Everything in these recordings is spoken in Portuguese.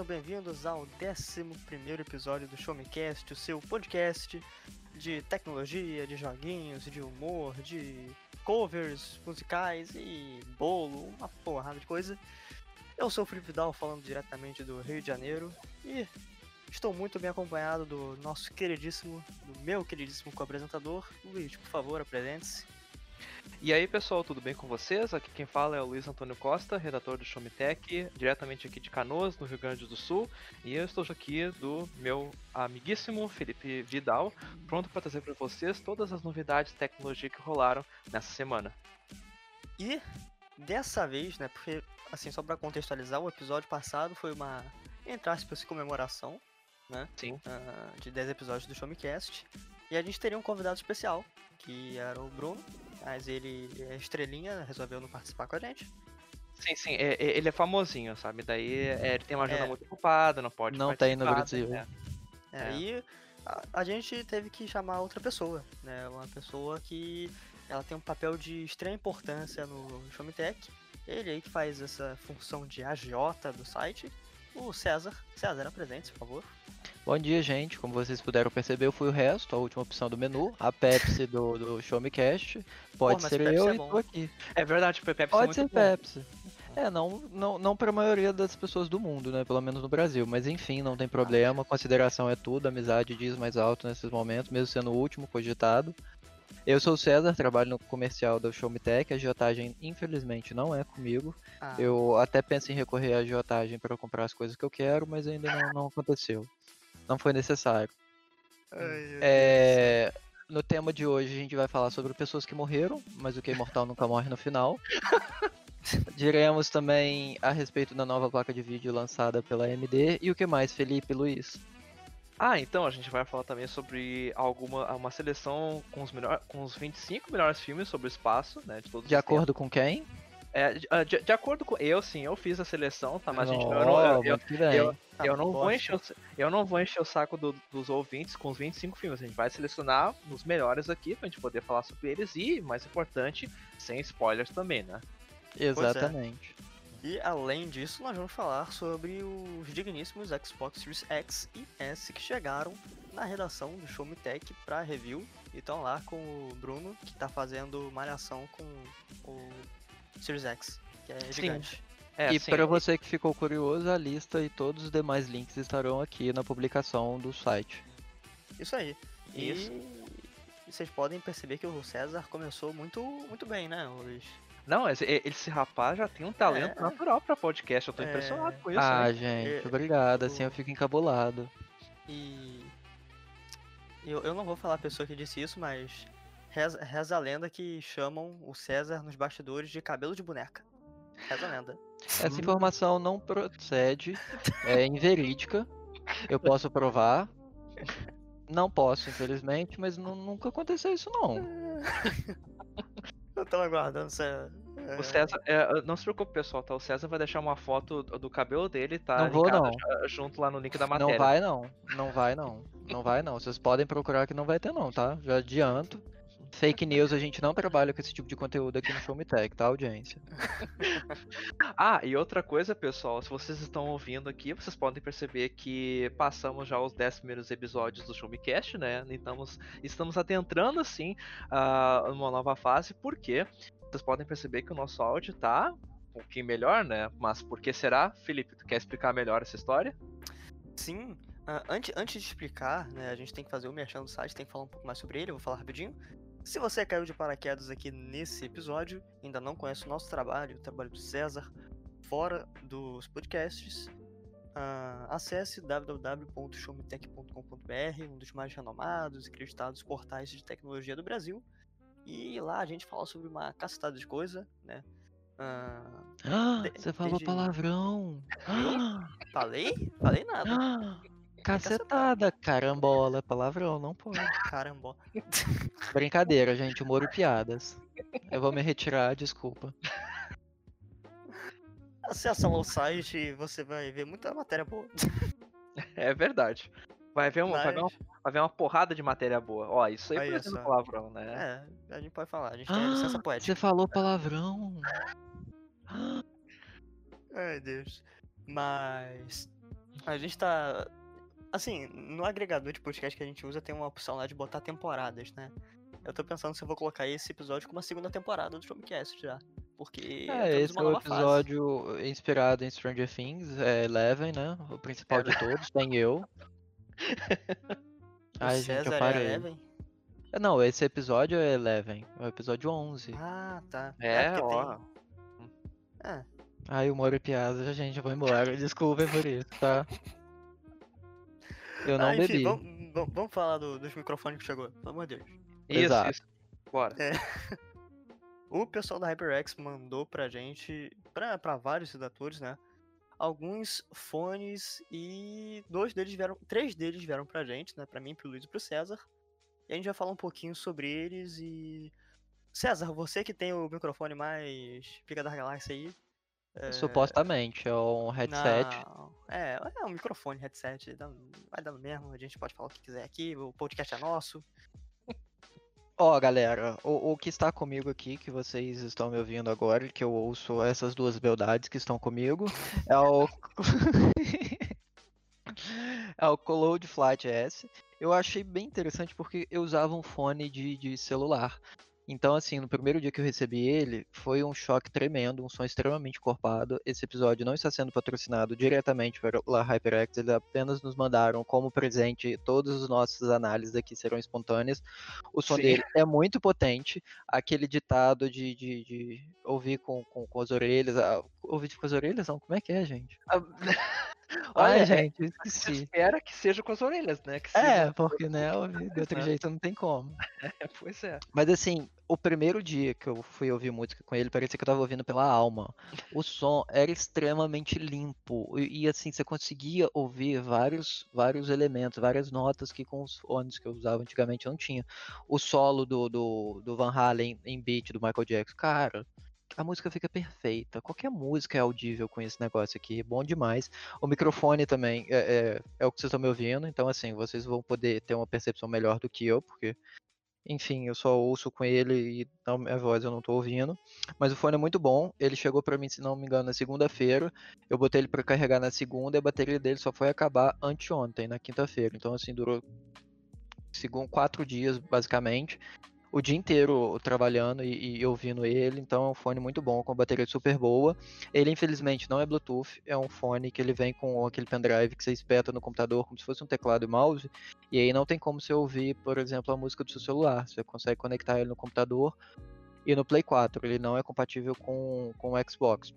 sejam bem-vindos ao 11 episódio do Show Me Cast, o seu podcast de tecnologia, de joguinhos, de humor, de covers musicais e bolo, uma porrada de coisa. Eu sou o Felipe Dal, falando diretamente do Rio de Janeiro e estou muito bem acompanhado do nosso queridíssimo, do meu queridíssimo co-apresentador. Luiz, por favor, apresente-se. E aí pessoal, tudo bem com vocês? Aqui quem fala é o Luiz Antônio Costa, redator do Showmetech, diretamente aqui de Canoas, no Rio Grande do Sul. E eu estou aqui do meu amiguíssimo Felipe Vidal, pronto para trazer para vocês todas as novidades de tecnologia que rolaram nessa semana. E dessa vez, né, porque assim, só para contextualizar, o episódio passado foi uma, entre aspas, comemoração, né? Sim. Uh, de 10 episódios do Showmecast. E a gente teria um convidado especial, que era o Bruno, mas ele é estrelinha, resolveu não participar com a gente. Sim, sim, é, é, ele é famosinho, sabe? Daí é, ele tem uma agenda é. muito ocupada, não pode Não tem no Brasil. Né? É, e a, a, gente teve que chamar outra pessoa, né? Uma pessoa que ela tem um papel de extrema importância no Showmetech. Ele aí que faz essa função de agiota do site. O César. César, apresente, por favor. Bom dia, gente. Como vocês puderam perceber, eu fui o resto, a última opção do menu, a Pepsi do, do Show Me Cast. Pode Pô, ser eu é e tô aqui. É verdade, Pepsi Pode é ser Pepsi. É, não, não, não para a maioria das pessoas do mundo, né? Pelo menos no Brasil. Mas enfim, não tem problema. Consideração é tudo. Amizade diz mais alto nesses momentos, mesmo sendo o último cogitado. Eu sou o César, trabalho no comercial da Show Me Tech. A agiotagem, infelizmente, não é comigo. Ah. Eu até penso em recorrer à agiotagem para comprar as coisas que eu quero, mas ainda não, não aconteceu não foi necessário. Ai, é, no tema de hoje a gente vai falar sobre pessoas que morreram, mas o que é imortal nunca morre no final. Diremos também a respeito da nova placa de vídeo lançada pela AMD e o que mais, Felipe Luiz? Ah, então a gente vai falar também sobre alguma uma seleção com os, melhor, com os 25 melhores filmes sobre o espaço, né, de todos De acordo tempos. com quem? É, de, de, acordo com eu, sim, eu fiz a seleção, tá? Mas a gente não, eu, não, eu, eu, eu, eu não vou encher o, eu não vou encher o saco do, dos ouvintes com os 25 filmes. A gente vai selecionar os melhores aqui pra gente poder falar sobre eles e, mais importante, sem spoilers também, né? É. Exatamente. É. E além disso, nós vamos falar sobre os digníssimos Xbox Series X e S que chegaram na redação do Show Me Tech para review. E estão lá com o Bruno, que está fazendo malhação com o Series X, que é gigante. É, e para você que ficou curioso, a lista e todos os demais links estarão aqui na publicação do site. Isso aí. Isso. E vocês podem perceber que o César começou muito, muito bem, né, Luiz? Não, esse, rapaz já tem um talento é. natural para podcast. Eu tô é. impressionado com isso. Ah, aí. gente, obrigado. Assim eu fico encabulado. E eu, eu não vou falar a pessoa que disse isso, mas Reza, reza a lenda que chamam o César nos bastidores de cabelo de boneca. Reza a lenda. Essa informação não procede, é inverídica. Eu posso provar. Não posso, infelizmente, mas nunca aconteceu isso não. Eu tô aguardando você. O César, é, não se preocupe, pessoal, tá? O César vai deixar uma foto do cabelo dele, tá? Não vou, não. Junto lá no link da matéria. Não vai, não. Não vai, não. Não vai, não. Vocês podem procurar que não vai ter, não, tá? Já adianto. Fake news, a gente não trabalha com esse tipo de conteúdo aqui no Show Me Tech, tá, audiência? ah, e outra coisa, pessoal, se vocês estão ouvindo aqui, vocês podem perceber que passamos já os 10 primeiros episódios do Show Me Cast, né? Então estamos adentrando, assim, uh, uma nova fase, porque vocês podem perceber que o nosso áudio tá um pouquinho melhor, né? Mas por que será? Felipe, tu quer explicar melhor essa história? Sim, Uh, antes, antes de explicar, né, a gente tem que fazer o merchan do site, tem que falar um pouco mais sobre ele, eu vou falar rapidinho. Se você caiu de paraquedas aqui nesse episódio, ainda não conhece o nosso trabalho, o trabalho do César, fora dos podcasts, uh, acesse www.showmetech.com.br, um dos mais renomados e acreditados portais de tecnologia do Brasil. E lá a gente fala sobre uma cacetada de coisa, né? Uh, ah, de, você falou desde... palavrão! Falei? Falei nada. Ah, Cacetada, carambola, palavrão, não pode. Carambola. Brincadeira, gente, humor e piadas. Eu vou me retirar, desculpa. Acesse o site e você vai ver muita matéria boa. É verdade. Vai ver, vai, ver uma, vai ver uma porrada de matéria boa. Ó, isso aí, aí é só... palavrão, né? É, a gente pode falar, a gente tem ah, licença poética. Você falou palavrão. Ai, Deus. Mas A gente tá. Assim, no agregador de podcast que a gente usa tem uma opção lá de botar temporadas, né? Eu tô pensando se eu vou colocar esse episódio como a segunda temporada do Showcast já. Porque. É, esse é o episódio inspirado em Stranger Things, é Eleven, né? O principal de todos, tem eu. Ai, gente, eu parei. Eleven? É, não, esse episódio é Eleven, é o episódio 11. Ah, tá. É, é ó. Tem... É. Ai, humor e piada, gente, eu vou embora. Desculpem por isso, tá? Eu não ah, enfim, bebi. Vamos, vamos falar do, dos microfones que chegou, pelo amor de Deus. Isso, Exato. isso. Bora. É. o pessoal da HyperX mandou pra gente, pra, pra vários redatores, né? Alguns fones e dois deles vieram, três deles vieram pra gente, né? Pra mim, pro Luiz e pro César. E a gente vai falar um pouquinho sobre eles e. César, você que tem o microfone mais pica da galáxia aí, é... Supostamente, é um headset. Não, é, é um microfone, headset. Vai dando mesmo, a gente pode falar o que quiser aqui, o podcast é nosso. Ó, oh, galera, o, o, que está comigo aqui, que vocês estão me ouvindo agora, que eu ouço essas duas beldades que estão comigo, é o. é o Coloud Flat S. Eu achei bem interessante porque eu usava um fone de, de celular. Então, assim, no primeiro dia que eu recebi ele, foi um choque tremendo, um som extremamente corpado. Esse episódio não está sendo patrocinado diretamente pela HyperX, eles apenas nos mandaram como presente todas as nossas análises aqui serão espontâneas. O som Sim. dele é muito potente, aquele ditado de, de, de ouvir com, com, com, as orelhas. Ah, ouvir com as orelhas? Não, como é que é, gente? Ah, Olha, Ai, gente, esqueci. espera que seja com as orelhas, né? é, porque, né, de outro jeito não tem como. É, pois é. Mas assim, o primeiro dia que eu fui ouvir música com ele, parecia que eu tava ouvindo pela alma. O som era extremamente limpo. E, e assim, você conseguia ouvir vários, vários elementos, várias notas que com os fones que eu usava antigamente não tinha. O solo do, do, do Van Halen em beat do Michael Jackson, cara, a música fica perfeita. Qualquer música é audível com esse negócio aqui, bom demais. O microfone também é, é, é o que vocês estão me ouvindo, então assim, vocês vão poder ter uma percepção melhor do que eu, porque, enfim, eu só ouço com ele e a minha voz eu não tô ouvindo. Mas o fone é muito bom, ele chegou para mim, se não me engano, na segunda-feira. Eu botei ele para carregar na segunda e a bateria dele só foi acabar anteontem, na quinta-feira. Então, assim, durou quatro dias, basicamente o dia inteiro trabalhando e, e, ouvindo ele, então é um fone muito bom, com bateria super boa. Ele, infelizmente, não é Bluetooth, é um fone que ele vem com aquele pendrive que você espeta no computador como se fosse um teclado e mouse, e aí não tem como você ouvir, por exemplo, a música do seu celular. Você consegue conectar ele no computador e no Play 4, ele não é compatível com, com o Xbox.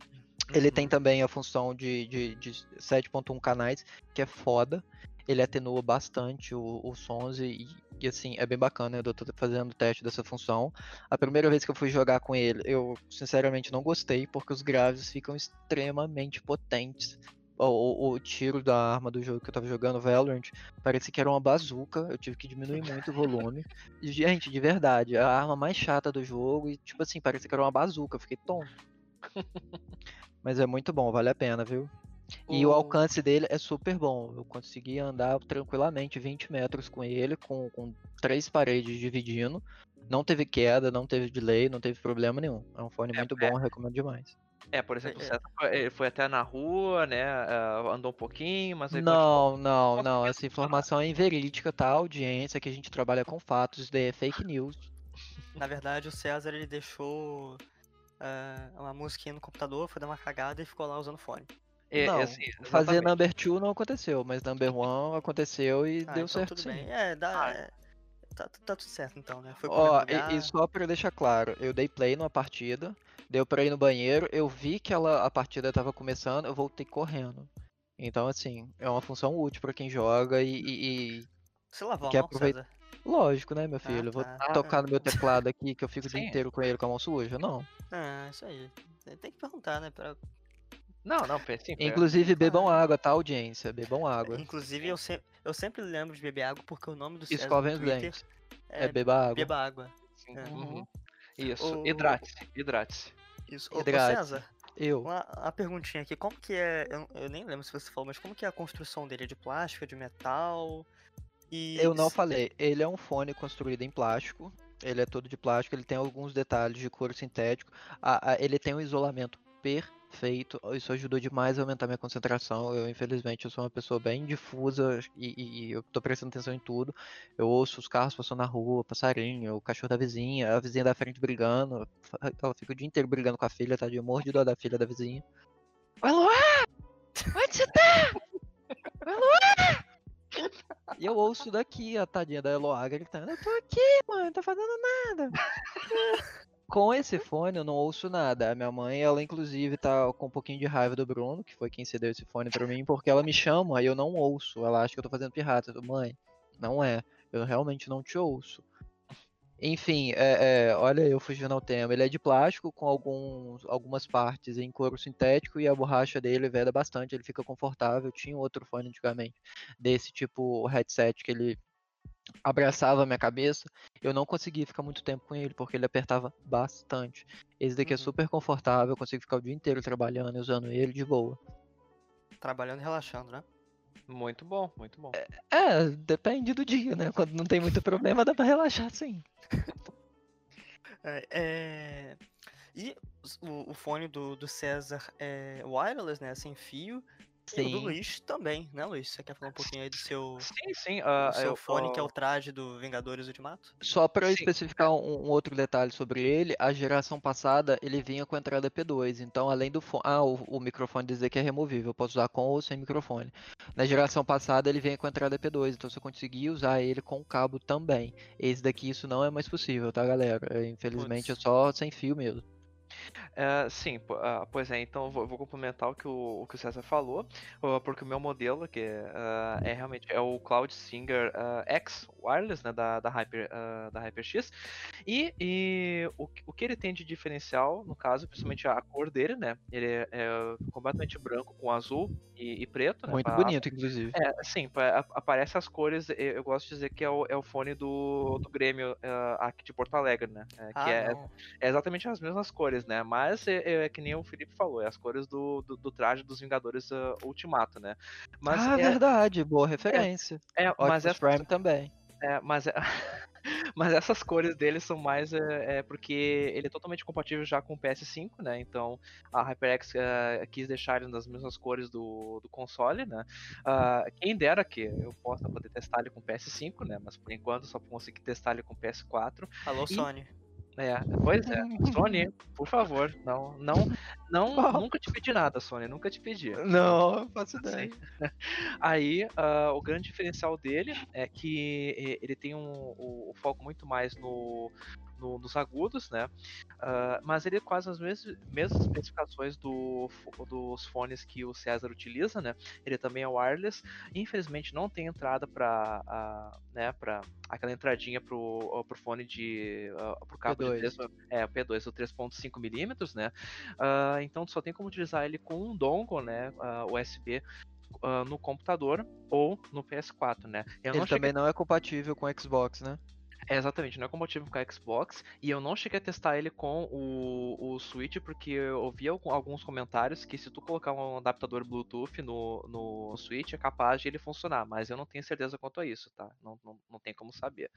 Ele tem uhum. também a função de, de, de 7.1 canais, que é foda ele atenua bastante os sons e, e, assim, é bem bacana. Eu tô fazendo o teste dessa função. A primeira vez que eu fui jogar com ele, eu sinceramente não gostei, porque os graves ficam extremamente potentes. O, o, o, tiro da arma do jogo que eu tava jogando, Valorant, parecia que era uma bazuca. Eu tive que diminuir muito o volume. E, gente, de verdade, a arma mais chata do jogo. E, tipo assim, parecia que era uma bazuca. Eu fiquei tonto. Mas é muito bom, vale a pena, viu? E o... o alcance dele é super bom. Eu consegui andar tranquilamente 20 metros com ele, com, com três paredes dividindo. Não teve queda, não teve delay, não teve problema nenhum. É um fone é, muito bom, é. recomendo demais. É, por exemplo, é, é. ele foi até na rua, né? andou um pouquinho, mas. Não, continuou... não, não. Essa informação é inverídica, tá? Audiência que a gente trabalha com fatos, isso daí é fake news. Na verdade, o César ele deixou uh, uma musiquinha no computador, foi dar uma cagada e ficou lá usando fone. É, não, assim, fazer number 2 não aconteceu, mas number 1 aconteceu e ah, deu então certo tudo sim. Bem. É, dá, ah. é, tá, tá, tudo certo então, né? Foi Ó, e, e, só pra deixar claro, eu dei play numa partida, deu pra ir no banheiro, eu vi que ela, a partida tava começando, eu voltei correndo. Então, assim, é uma função útil pra quem joga e. e, e Você lavou quer aproveitar. Lógico, né, meu ah, filho? Ah, Vou tá. tocar no meu teclado aqui que eu fico Sim. o dia inteiro com ele com a mão suja, não. Ah, isso aí. Tem que perguntar, né? Pra não, não, sim. Inclusive, bebam água, tá, audiência? Bebam água. Inclusive, eu, se... eu sempre lembro de beber água porque o nome do César Escovem os dentes. É, é beba água. Beba água. É. Uhum. Isso, o... hidrate-se, hidrate-se. Isso, hidrate. Ô, César, eu. Uma, uma, perguntinha aqui, como que é, eu, eu, nem lembro se você falou, mas como que é a construção dele? É de plástico, é de metal? E... Eu não falei, ele é um fone construído em plástico, ele é todo de plástico, ele tem alguns detalhes de couro sintético, a, a, ele tem um isolamento perfeito. Isso ajudou demais a aumentar minha concentração. Eu, infelizmente, eu sou uma pessoa bem difusa e, e, e eu tô prestando atenção em tudo. Eu ouço os carros passando na rua, passarinho, o cachorro da vizinha, a vizinha da frente brigando. Ela fica o dia inteiro brigando com a filha, tá? De morro de dó da filha da vizinha. Luá! Onde você tá? Luá! E eu ouço daqui a tadinha da Eloá gritando: Eu tô aqui, mano, não tá fazendo nada. Com esse fone eu não ouço nada. A minha mãe, ela inclusive tá com um pouquinho de raiva do Bruno, que foi quem cedeu esse fone pra mim, porque ela me chama e eu não ouço. Ela acha que eu tô fazendo pirata. Eu, mãe, não é. Eu realmente não te ouço. Enfim, é, é, olha eu fugindo ao tema. Ele é de plástico com alguns, algumas partes em couro sintético e a borracha dele veda bastante. Ele fica confortável. Tinha outro fone antigamente desse tipo headset que ele abraçava a minha cabeça, eu não conseguia ficar muito tempo com ele, porque ele apertava bastante. Esse daqui é uhum. é super confortável, eu consigo ficar o dia inteiro trabalhando e usando ele de boa. Trabalhando e relaxando, né? Muito bom, muito bom. É, é, depende do dia, né? Quando não tem muito problema, dá pra relaxar sim. é, é... E o, o, fone do, do César é wireless, né? Sem fio. Sim. E o do Luiz também, né, Luiz? Você quer falar um pouquinho aí do seu, sim, sim, uh, do seu eu, fone, uh... que é o traje do Vingadores Ultimato? Só para especificar um, um, outro detalhe sobre ele, a geração passada ele vinha com a entrada P2, então além do fone. Ah, o, o, microfone dizer que é removível, eu posso usar com ou sem microfone. Na geração passada ele vinha com a entrada P2, então você conseguia usar ele com cabo também. Esse daqui isso não é mais possível, tá, galera? Infelizmente Puts. é só sem fio mesmo. Uh, sim, uh, pois é, então vou, vou complementar o que o, o, que o César falou, uh, porque o meu modelo, que é realmente é o Cloud Singer X Wireless, né, da, da, Hyper, da HyperX, e, e o, o que ele tem de diferencial, no caso, principalmente a cor dele, né, ele é, é completamente branco com azul e, e preto. Né, Muito pra, bonito, inclusive. É, sim, pra, aparece as cores, eu gosto de dizer que é o, é o fone do, do Grêmio aqui de Porto Alegre, né, é, que ah, é, é exatamente as mesmas cores, né, mas mas é, é, que nem o Felipe falou, é as cores do, do, do traje dos Vingadores uh, Ultimato, né? Mas ah, é... verdade, boa referência. É, é mas é Prime também. É, mas é... Mas essas cores dele são mais é, é, porque ele é totalmente compatível já com o PS5, né? Então a HyperX uh, quis deixar ele nas mesmas cores do, do console, né? Uh, quem dera que eu possa poder testar ele com o PS5, né? Mas por enquanto só consegui testar ele com o PS4. Alô, e... Sony. É, pois é. Sony, por favor, não, não, não, nunca te pedi nada, Sony, nunca te pedi. Não, faço ideia. Aí, uh, o grande diferencial dele é que ele tem um, o, o foco muito mais no, no, nos agudos, né? Uh, mas ele é quase as mesmas, mesmas especificações do, dos fones que o César utiliza, né? Ele também é wireless. Infelizmente não tem entrada para né, para aquela entradinha pro, pro fone de uh, pro cabo P2. de 3, é, o P2 o 3.5 milímetros, né? Uh, então só tem como utilizar ele com um dongle, né, USB Uh, no computador ou no PS4, né? Eu Ele também não é compatível com Xbox, né? É, exatamente, não é compatível com a Xbox. E eu não cheguei a testar ele com o, o Switch, porque eu ouvi alguns comentários que se tu colocar um adaptador Bluetooth no, no Switch, é capaz de ele funcionar. Mas eu não tenho certeza quanto a isso, tá? Não, não, não tem como saber.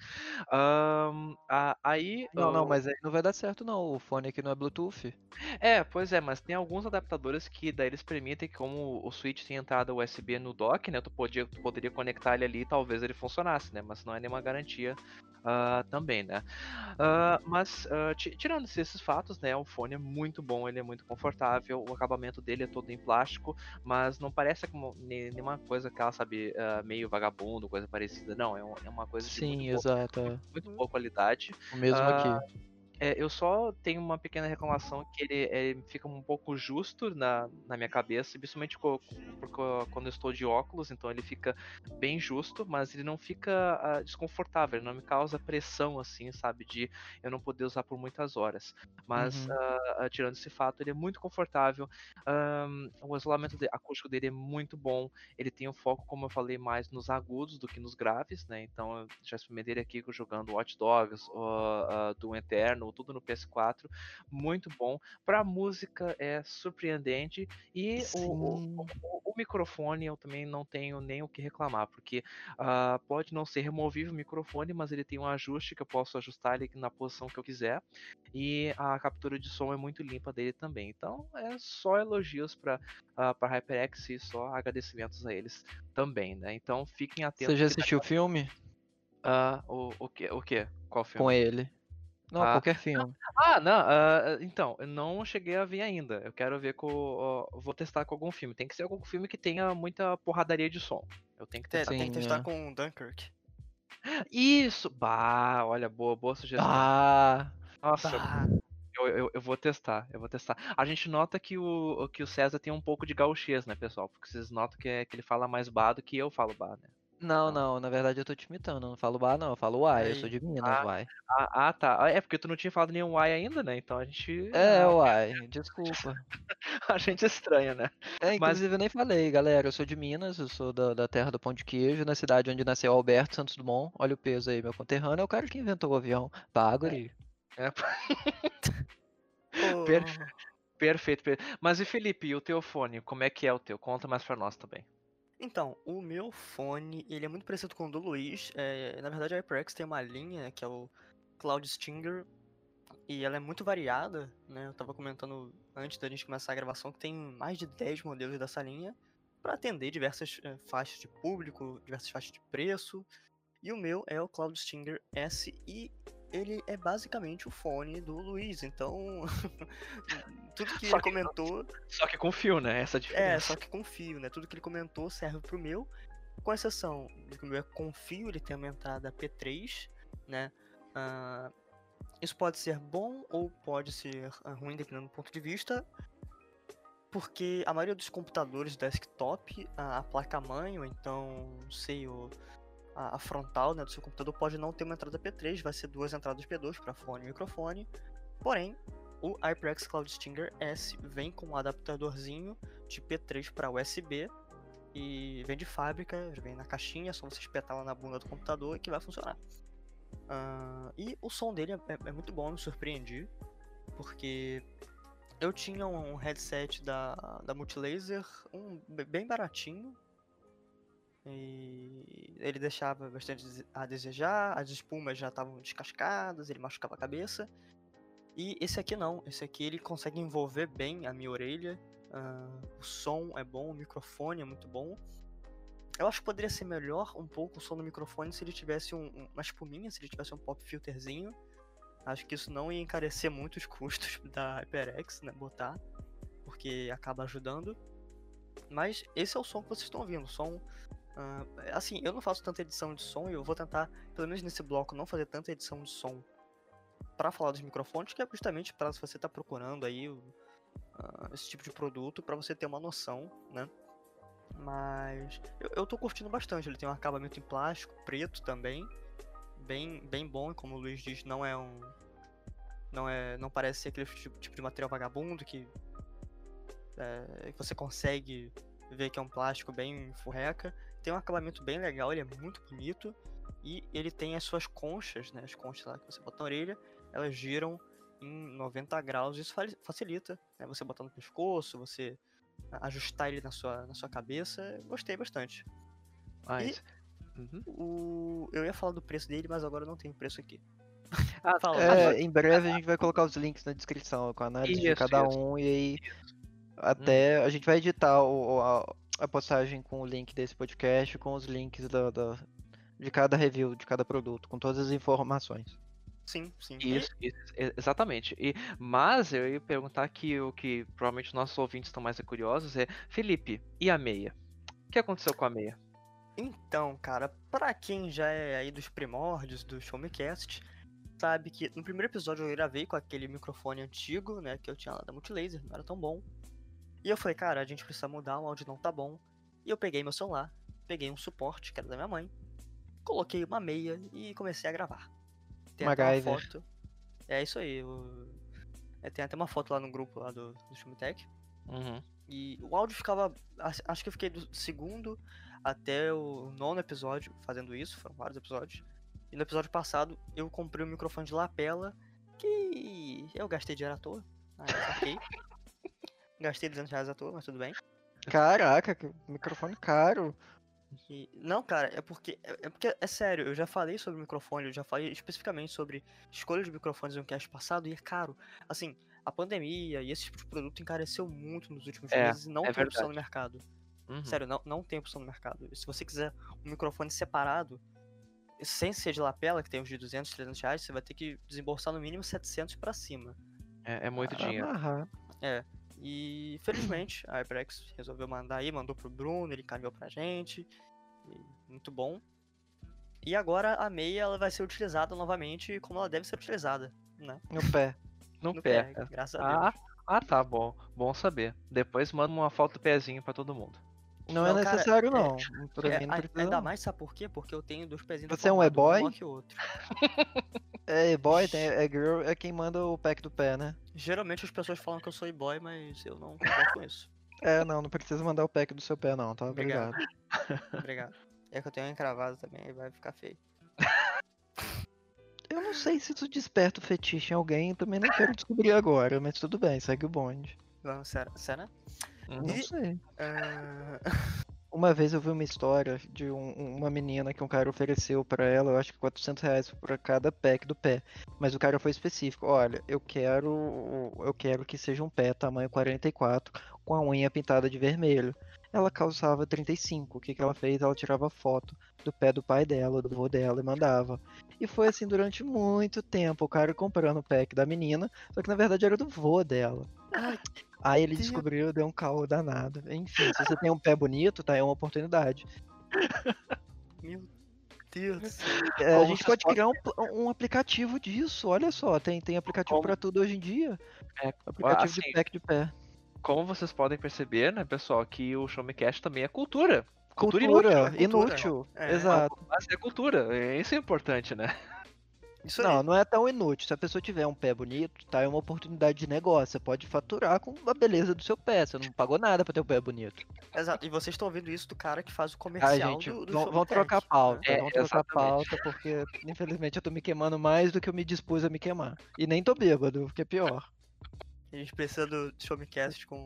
Um, a, aí. Não, não, mas aí não vai dar certo, não. O fone aqui não é Bluetooth. É, pois é, mas tem alguns adaptadores que daí eles permitem que, como o Switch tem entrada USB no dock, né? Tu, podia, tu poderia conectar ele ali e talvez ele funcionasse, né? Mas não é nenhuma garantia uh, também, né? Uh, mas uh, tirando esses fatos, né? O fone é muito bom, ele é muito confortável, o acabamento dele é todo em plástico, mas não parece como nenhuma coisa que ela sabe meio vagabundo, coisa parecida. Não, é, é uma coisa de Sim, muito, exato. Boa, muito, muito boa qualidade. O mesmo aqui. É, eu só tenho uma pequena reclamação que ele, ele fica um pouco justo na, na minha cabeça, principalmente quando eu estou de óculos, então ele fica bem justo, mas ele não fica uh, desconfortável, ele não me causa pressão, assim, sabe, de eu não poder usar por muitas horas. Mas, uhum. uh, tirando esse fato, ele é muito confortável, um, o isolamento de, acústico dele é muito bom, ele tem um foco, como eu falei, mais nos agudos do que nos graves, né, então eu já experimentei aqui jogando Watch Dogs, uh, do Eterno, tudo no PS4, muito bom. Pra música é surpreendente e o, o, o, microfone eu também não tenho nem o que reclamar, porque uh, pode não ser removível o microfone, mas ele tem um ajuste que eu posso ajustar ele na posição que eu quiser e a captura de som é muito limpa dele também. Então é só elogios para uh, para HyperX e só agradecimentos a eles também, né? Então fiquem atentos. Você já assistiu o filme? Uh, o, o que? O que? Qual filme? Com ele. Não, ah. qualquer filme. Ah, não. Uh, então, eu não cheguei a ver ainda. Eu quero ver com. Uh, vou testar com algum filme. Tem que ser algum filme que tenha muita porradaria de som. Eu tenho que testar. Sim, tem que testar é. com Dunkirk. Isso! Bah, olha, boa, boa sugestão. Ah! Nossa, bah. Eu, eu, eu, vou testar, eu vou testar. A gente nota que o, que o César tem um pouco de gauchês, né, pessoal? Porque vocês notam que, é, que ele fala mais bar do que eu falo bar, né? Não, não, na verdade eu tô te imitando, eu não falo bar não, eu falo uai, eu sou de Minas, ah, uai. Ah, ah, tá. Ah, é porque tu não tinha falado nenhum uai ainda, né? Então a gente. É, ah, uai, desculpa. a gente estranha, né? É, inclusive Mas... eu nem falei, galera, eu sou de Minas, eu sou da, da terra do pão de queijo, na cidade onde nasceu Alberto Santos Dumont, olha o peso aí, meu conterrâneo, é o cara que inventou o avião, Baguri. É. é. Per... Perfeito, perfeito. Mas e Felipe, e o teu fone, como é que é o teu? Conta mais pra nós também. Então, o meu fone, ele é muito parecido com o do Luiz. É, na verdade, a HyperX tem uma linha que é o Cloud Stinger. E ela é muito variada, né? Eu tava comentando antes da gente começar a gravação que tem mais de 10 modelos dessa linha para atender diversas é, faixas de público, diversas faixas de preço. E o meu é o Cloud Stinger S e ele é basicamente o fone do Luiz, então tudo que só ele que, comentou. Só que com fio, né? Essa é, diferença. É, só que com fio, né? Tudo que ele comentou serve pro meu, com exceção do que o meu é com fio, ele tem uma entrada P3, né? Uh, isso pode ser bom ou pode ser ah, ruim, dependendo do ponto de vista, porque a maioria dos computadores desktop, a, a placa-mãe, ou então, sei, o a, a, frontal né, do seu computador pode não ter uma entrada P3, vai ser duas entradas P2 para fone e microfone. Porém, o HyperX Cloud Stinger S vem com um adaptadorzinho de P3 para USB e vem de fábrica, vem na caixinha, é só você espetar lá na bunda do computador que vai funcionar. Uh, e o som dele é, é, muito bom, me surpreendi, porque eu tinha um headset da, da Multilaser, um bem baratinho, e ele deixava bastante a desejar, as espumas já estavam descascadas, ele machucava a cabeça. E esse aqui não, esse aqui ele consegue envolver bem a minha orelha. Uh, o som é bom, o microfone é muito bom. Eu acho que poderia ser melhor um pouco o som do microfone se ele tivesse um, uma espuminha, se ele tivesse um pop filterzinho. Acho que isso não ia encarecer muito os custos da HyperX, né, botar, porque acaba ajudando. Mas esse é o som que vocês estão ouvindo, som Uh, assim, eu não faço tanta edição de som e eu vou tentar, pelo menos nesse bloco, não fazer tanta edição de som para falar dos microfones, que é justamente para se você tá procurando aí uh, esse tipo de produto, para você ter uma noção, né? Mas eu, eu tô curtindo bastante. Ele tem um acabamento em plástico, preto também, bem, bem bom. Como o Luiz diz, não é um, não é, não parece ser aquele tipo, tipo de material vagabundo que, é, que você consegue ver que é um plástico bem furreca tem um acabamento bem legal, ele é muito bonito. E ele tem as suas conchas, né? As conchas lá que você bota na orelha, elas giram em 90 graus. Isso facilita, né? Você botar no pescoço, você ajustar ele na sua, na sua cabeça. Gostei bastante. Mas... E uhum. o... eu ia falar do preço dele, mas agora não tem preço aqui. Ah, Fala, é, em breve a gente vai colocar os links na descrição com a análise isso, de cada isso. um e aí até hum. a gente vai editar o, a, a postagem com o link desse podcast, com os links da, da, de cada review, de cada produto, com todas as informações. Sim, sim. Isso, isso, exatamente. E, mas eu ia perguntar que o que provavelmente os nossos ouvintes estão mais curiosos é, Felipe, e a meia? O que aconteceu com a meia? Então, cara, para quem já é aí dos primórdios do Showmecast, sabe que no primeiro episódio eu gravei com aquele microfone antigo, né, que eu tinha lá da Multilaser, não era tão bom. E eu falei, cara, a gente precisa mudar, o áudio não tá bom. E eu peguei meu celular, peguei um suporte, que era da minha mãe, coloquei uma meia e comecei a gravar. Tem até uma foto. É isso aí. Eu... É, tem até uma foto lá no grupo lá do, do Shumitech. Uhum. E o áudio ficava. Acho que eu fiquei do segundo até o nono episódio fazendo isso, foram vários episódios. E no episódio passado eu comprei um microfone de lapela que eu gastei dinheiro à toa. Aí, ok. gastei 200 reais à toa, mas tudo bem. Caraca, que microfone caro. E- não, cara, é porque, é é porque, é sério, eu já falei sobre microfone, eu já falei especificamente sobre escolha de microfones no cast passado e é caro. Assim, a pandemia e esse tipo de produto encareceu muito nos últimos É, meses e não é tem opção no verdade. mercado. Uhum. Sério, não, não tem opção no mercado. Se você quiser um microfone separado, sem ser de lapela, que tem uns de 200, 300 reais, você vai ter que desembolsar no mínimo 700 pra cima. É, é muito Para dinheiro. amarrar. E felizmente a HyperX resolveu mandar aí, mandou pro Bruno, ele encaminhou pra gente. e muito bom. E agora a meia ela vai ser utilizada novamente como ela deve ser utilizada, né? No pé. No, No pé. pé, graças a Deus. Ah, ah, tá bom. Bom saber. Depois manda uma foto do pezinho pra todo mundo. Não, Não, é cara, necessário, é- não. Pra É, mim não precisa. ainda mais sabe por quê? Porque eu tenho dois pezinhos Você é um e-boy? outro. É, boy, tem, é girl, é quem manda o pack do pé, né? Geralmente as pessoas falam que eu sou e-boy, mas eu não concordo com isso. É, não, não precisa mandar o pack do seu pé, não, tá? Obrigado. Obrigado. Obrigado. É que eu tenho um encravado também, aí vai ficar feio. Eu não sei se isso desperta o fetiche em alguém, também não quero descobrir agora, mas tudo bem, segue o bonde. Vamos, sério, sério? Uhum. Não sei. Ah, Uma vez eu vi uma história de um- uma menina que um cara ofereceu pra ela, eu acho que 400 reais por cada pack do pé. Mas o cara foi específico. Olha, eu quero, eu quero que seja um pé tamanho 44 com a unha pintada de vermelho. Ela calçava 35. O que que ela fez? Ela tirava foto do pé do pai dela, do avô dela e mandava. E foi assim durante muito tempo, o cara comprando o pack da menina, só que na verdade era do vô dela. Ai, Aí ele Deus. descobriu, deu um caô danado. Enfim, se você tem um pé bonito, tá? É uma oportunidade. meu Deus do céu. É, a gente pode criar um, um aplicativo disso, olha só, tem, tem aplicativo pra tudo hoje em dia. É, Aplicativo assim, de pack de pé. Como vocês podem perceber, né, pessoal, que o Show Me Cast também é cultura. Cultura, inútil. é cultura. inútil. É, Exato. Mas é cultura, é- isso é importante, né? Isso Não, aí. não é tão inútil. Se a pessoa tiver um pé bonito, tá? É uma oportunidade de negócio. Você pode faturar com a beleza do seu pé. Você não pagou nada pra ter um pé bonito. Exato. E vocês estão ouvindo isso do cara que faz o Ah, comercial gente, do, do vão, Me trocar Cast, pauta. né? É, vão trocar exatamente. pauta, porque infelizmente eu tô me queimando mais do que eu me dispus a me queimar. E nem tô bêbado, que é pior. A gente precisa do Show Me Cast com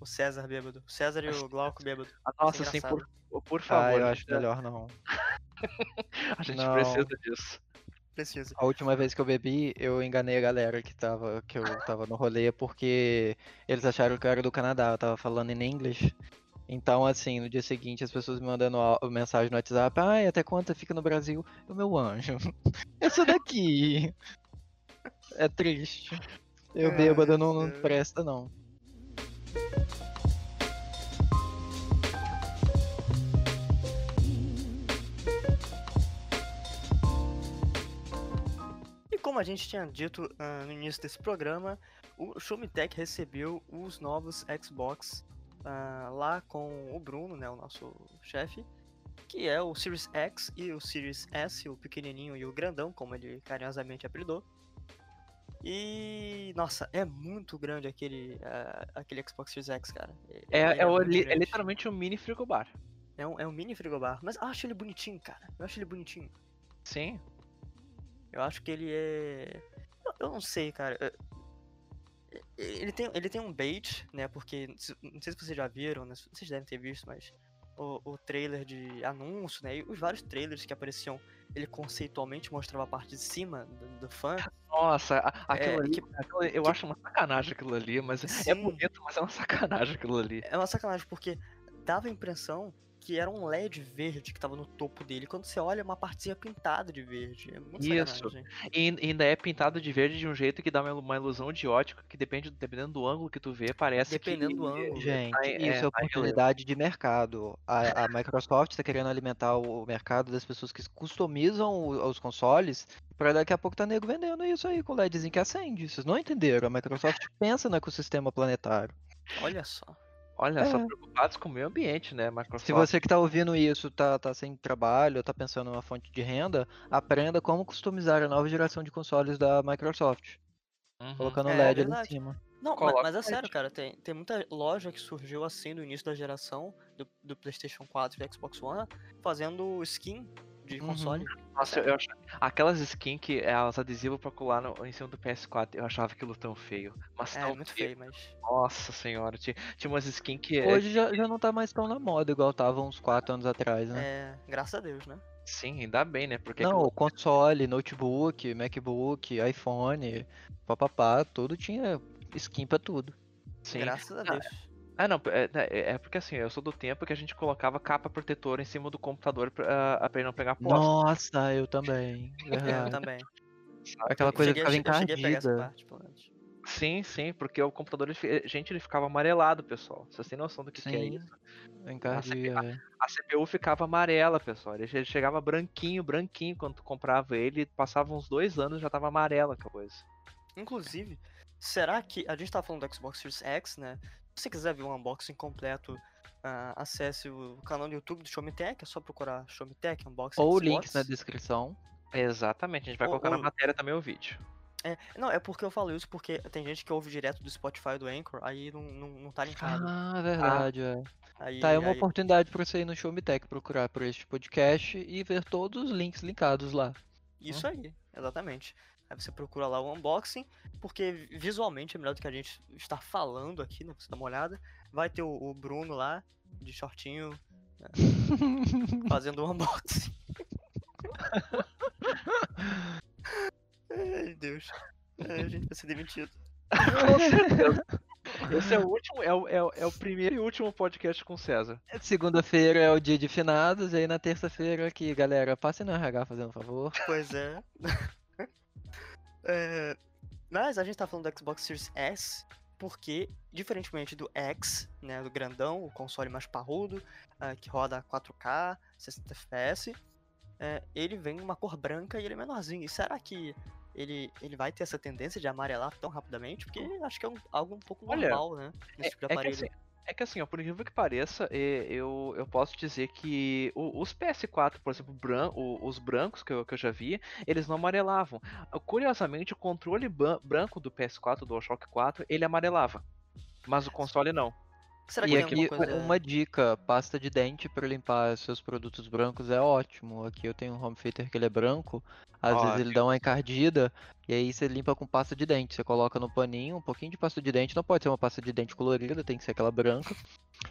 o César bêbado. O César e o Glauco bêbado. Nossa, Isso é sim, por, por Ah, favor. eu a acho melhor não. A gente Não. precisa disso. Precisa. A última vez que eu bebi, eu enganei a galera que tava, que eu tava no rolê porque eles acharam que eu era do Canadá, eu tava falando em inglês. Então, assim, no dia seguinte as pessoas me mandando mensagem no WhatsApp, ai, até quando você fica no Brasil? O meu anjo. Essa daqui. É triste. Eu Ai, bêbado não, não presta, não. E como a gente tinha dito ah, no início desse programa, o Show Me Tech recebeu os novos Xbox ah, lá com o Bruno, né, o nosso chefe, que é o Series X e o Series S, o pequenininho e o grandão, como ele carinhosamente apelidou. E nossa, é muito grande aquele ah, aquele Xbox Series X, cara. Ele É, é, o muito li- é grande. literalmente um mini frigobar. É um, é um mini frigobar, mas eu acho ele bonitinho, cara. Eu acho ele bonitinho. Sim. Eu acho que ele é. Eu, eu não sei, cara. Eu- Ele tem, ele tem um bait, né? Porque. Não sei se vocês já viram, né? Vocês devem ter visto, mas. O, o trailer de anúncio, né? E os vários trailers que apareciam, ele conceitualmente mostrava a parte de cima do, do fã. Nossa, aquilo É, ali, que- aquilo- eu que- acho uma sacanagem aquilo ali, mas é Sim. bonito, mas é uma sacanagem aquilo ali. É uma sacanagem, porque dava a impressão que era um LED verde que tava no topo dele. Quando você olha, é uma partezinha pintada de verde. É muito Isso. E ainda é pintado de verde de um jeito que dá uma, ilusão de ótica, que depende, dependendo do ângulo que tu vê, parece Dependendo que... do ângulo. Gente, Aí, isso é, é, oportunidade de mercado. A, a Microsoft está querendo alimentar o mercado das pessoas que customizam os consoles para daqui a pouco tá nego vendendo isso aí com LEDzinho que acende. Vocês não entenderam? A Microsoft pensa no ecossistema planetário. Olha só. Olha, só É. preocupados com o meio ambiente, né, Microsoft? Se você que tá ouvindo isso tá, tá sem trabalho, tá pensando numa fonte de renda, aprenda como customizar a nova geração de consoles da Microsoft, Uhum. colocando É, LED ali em cima. Não, ma- Coloca mas é sério, cara, tem, tem muita loja que surgiu assim no início da geração do, do PlayStation 4 e do Xbox One, fazendo skin de Uhum. console. Nossa, eu acho... Aquelas skins que é os adesivos pra colar no, em cima do PS4, eu achava aquilo tão feio. Mas É, tão muito feio. feio, mas. Nossa senhora, tinha, tinha umas skins que. é- Hoje já, já não tá mais tão na moda igual tava uns 4 anos atrás, né? É, graças a Deus, né? Sim, ainda bem, né? Porque Não, aquilo- o console, notebook, MacBook, iPhone, papapá, tudo tinha skin pra tudo. sim. Graças a Ah, Deus. Ah, não, é, é- é porque assim, eu sou do tempo que a gente colocava capa protetora em cima do computador pra, ah, pra ele não pegar posta. Nossa, eu também. Eu também. Aquela coisa cheguei, ficava a pegar essa encardida. parte, pelo menos. Sim, sim, porque o computador, ele fi- gente, ele ficava amarelado, pessoal. Vocês têm noção do que, que é Sim. isso? Encardia, é. A CPU ficava amarela, pessoal. Ele che- chegava branquinho, branquinho quando tu comprava ele. Passava uns dois anos já tava amarela aquela coisa. Inclusive, será que. A gente tá falando do Xbox Series X, né? Se você quiser ver um unboxing completo, ah, acesse o canal do YouTube do Xiaomi Tech, é só procurar Xiaomi Tech Unboxing. Ou links na descrição. Exatamente, a gente vai Ô, colocar na ô. matéria também o vídeo. É, não, é porque eu falo isso porque tem gente que ouve direto do Spotify do Anchor, aí não, não, não tá linkado. Ah, verdade, é. Aí, Tá, é uma aí- oportunidade pra você ir no Show Me Tech procurar por este podcast e ver todos os links linkados lá. Isso aí, exatamente. Aí você procura lá o unboxing, porque visualmente é melhor do que a gente estar falando aqui, né? Pra você dar uma olhada. Vai ter o, o Bruno lá, de shortinho, né, fazendo o unboxing. Ai, Deus. A gente vai ser demitido. Com certeza. Esse é o último, é o, é, o- é o primeiro e último podcast com o César. Segunda-feira é o dia de finados, e aí na terça-feira aqui, galera, passem no RH fazendo um favor. Pois é. É, Mas a gente tá falando do Xbox Series S porque, diferentemente do X, né, do grandão, o console mais parrudo, ah, que roda 4K, 60 FPS, é, ele vem uma cor branca e ele é menorzinho. E será que ele, ele vai ter essa tendência de amarelar tão rapidamente? Porque acho que é um- algo um pouco Olha, normal, né? Nesse tipo de É que, aparelho. assim, é que assim, ó, por incrível que pareça, eh, eu, eu posso dizer que os PS4, por exemplo, bran- os brancos que eu, que eu já vi, eles não amarelavam. Curiosamente, o controle branco do PS4, do DualShock 4, ele amarelava. Mas o console não. Será E tem aqui coisa... uma dica, pasta de dente para limpar seus produtos brancos é ótimo. Aqui eu tenho um home theater que ele é branco, às vezes ele Ótimo. dá uma encardida e aí você limpa com pasta de dente. Você coloca no paninho um pouquinho de pasta de dente, não pode ser uma pasta de dente colorida, tem que ser aquela branca.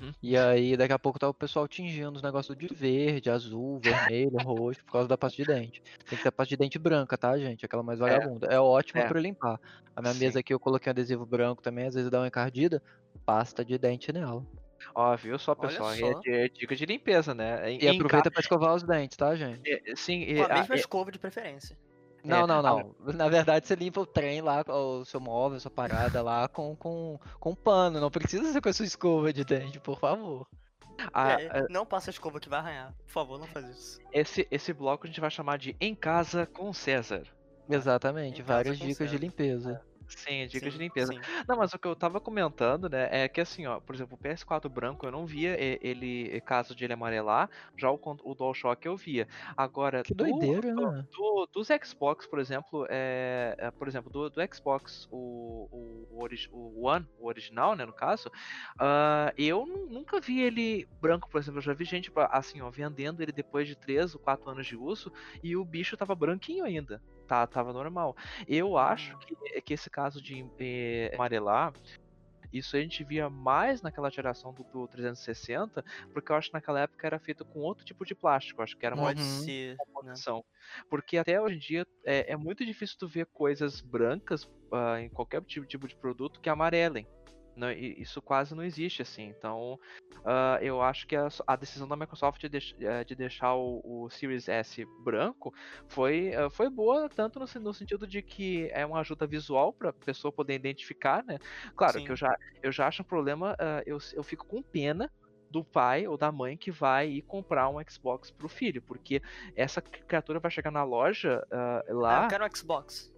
Uhum. E aí daqui a pouco tá o pessoal tingindo os negócios de verde, azul, vermelho, roxo por causa da pasta de dente. Tem que ter pasta de dente branca, tá, gente? Aquela mais vagabunda. É, ótima É. para limpar. A minha Sim. mesa aqui eu coloquei um adesivo branco também, às vezes dá uma encardida, pasta de dente nela. Ó, viu só, pessoal? É, só. di- é dica de limpeza, né? Em- E aproveita pra escovar os dentes, tá, gente? ca- é, Sim, Com e- a a- mesma é- escova de preferência. Não, não, ah, não. Na verdade, você limpa o trem lá, o seu móvel, sua parada lá com, com, com pano. Não precisa ser com a sua escova de dente, por favor. a- É, a- não passa a escova que vai arranhar. Por favor, não faz isso. esse, esse bloco a gente vai chamar de Em Casa com César. Exatamente, Em várias dicas de cera. limpeza. Sim, dicas de Sim, limpeza. sim. Não, mas o que eu tava comentando, né, é que assim, ó, por exemplo, o PS4 branco eu não via ele, caso de ele amarelar, já o, o DualShock eu via. Agora, Que do- doideira, do- né? do- dos Xbox, por exemplo, é, é, por exemplo, do, do Xbox, o, o, o, origi- o One, o original, né, no caso, ah, eu nu- nunca vi ele branco, por exemplo, eu já vi gente, assim, ó, vendendo ele depois de 3 ou 4 anos de uso, e o bicho tava branquinho ainda, tá, tava normal. Eu acho que, que esse caso de eh, amarelar, isso a gente via mais naquela geração do, do 360, porque eu acho que naquela época era feito com outro tipo de plástico, acho que era uma Uhum. ser. né? composição. Porque até hoje em dia é, é muito difícil tu ver coisas brancas ah, em qualquer tipo, tipo de produto que amarelem. Não, isso quase não existe assim. Então, ah, eu acho que a, a decisão da Microsoft de, deix- eh, de deixar o, o Series S branco foi, ah, foi boa, tanto no, no sentido de que é uma ajuda visual para a pessoa poder identificar, né? Claro que Sim. eu já, eu já acho um problema, ah, eu, eu fico com pena do pai ou da mãe que vai ir comprar um Xbox pro filho, porque essa criatura vai chegar na loja ah, Ah, lá, eu quero um Xbox.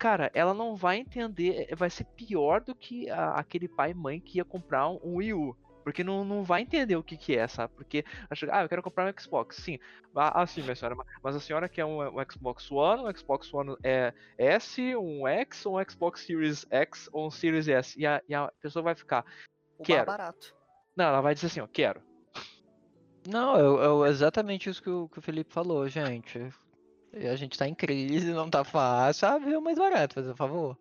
Cara, ela não vai entender, eh, vai ser pior do que a- aquele pai e mãe que ia comprar um, um Wii U. Porque não, não vai entender o que, que é, sabe? Porque, vai chegar, ah, eu quero comprar um Xbox. Sim, ah, ah, sim, minha senhora, ma- mas a senhora quer um, um Xbox One, um Xbox One é, S, um X, ou um Xbox Series X ou um Series S. E a, e a pessoa vai ficar, O Quero. barato. não, ela vai dizer assim, ó, quero. Não, é, é exatamente isso que o, que o Felipe falou, gente. E a gente tá em crise, não tá fácil. Ah, viu mais barato, fazer um favor.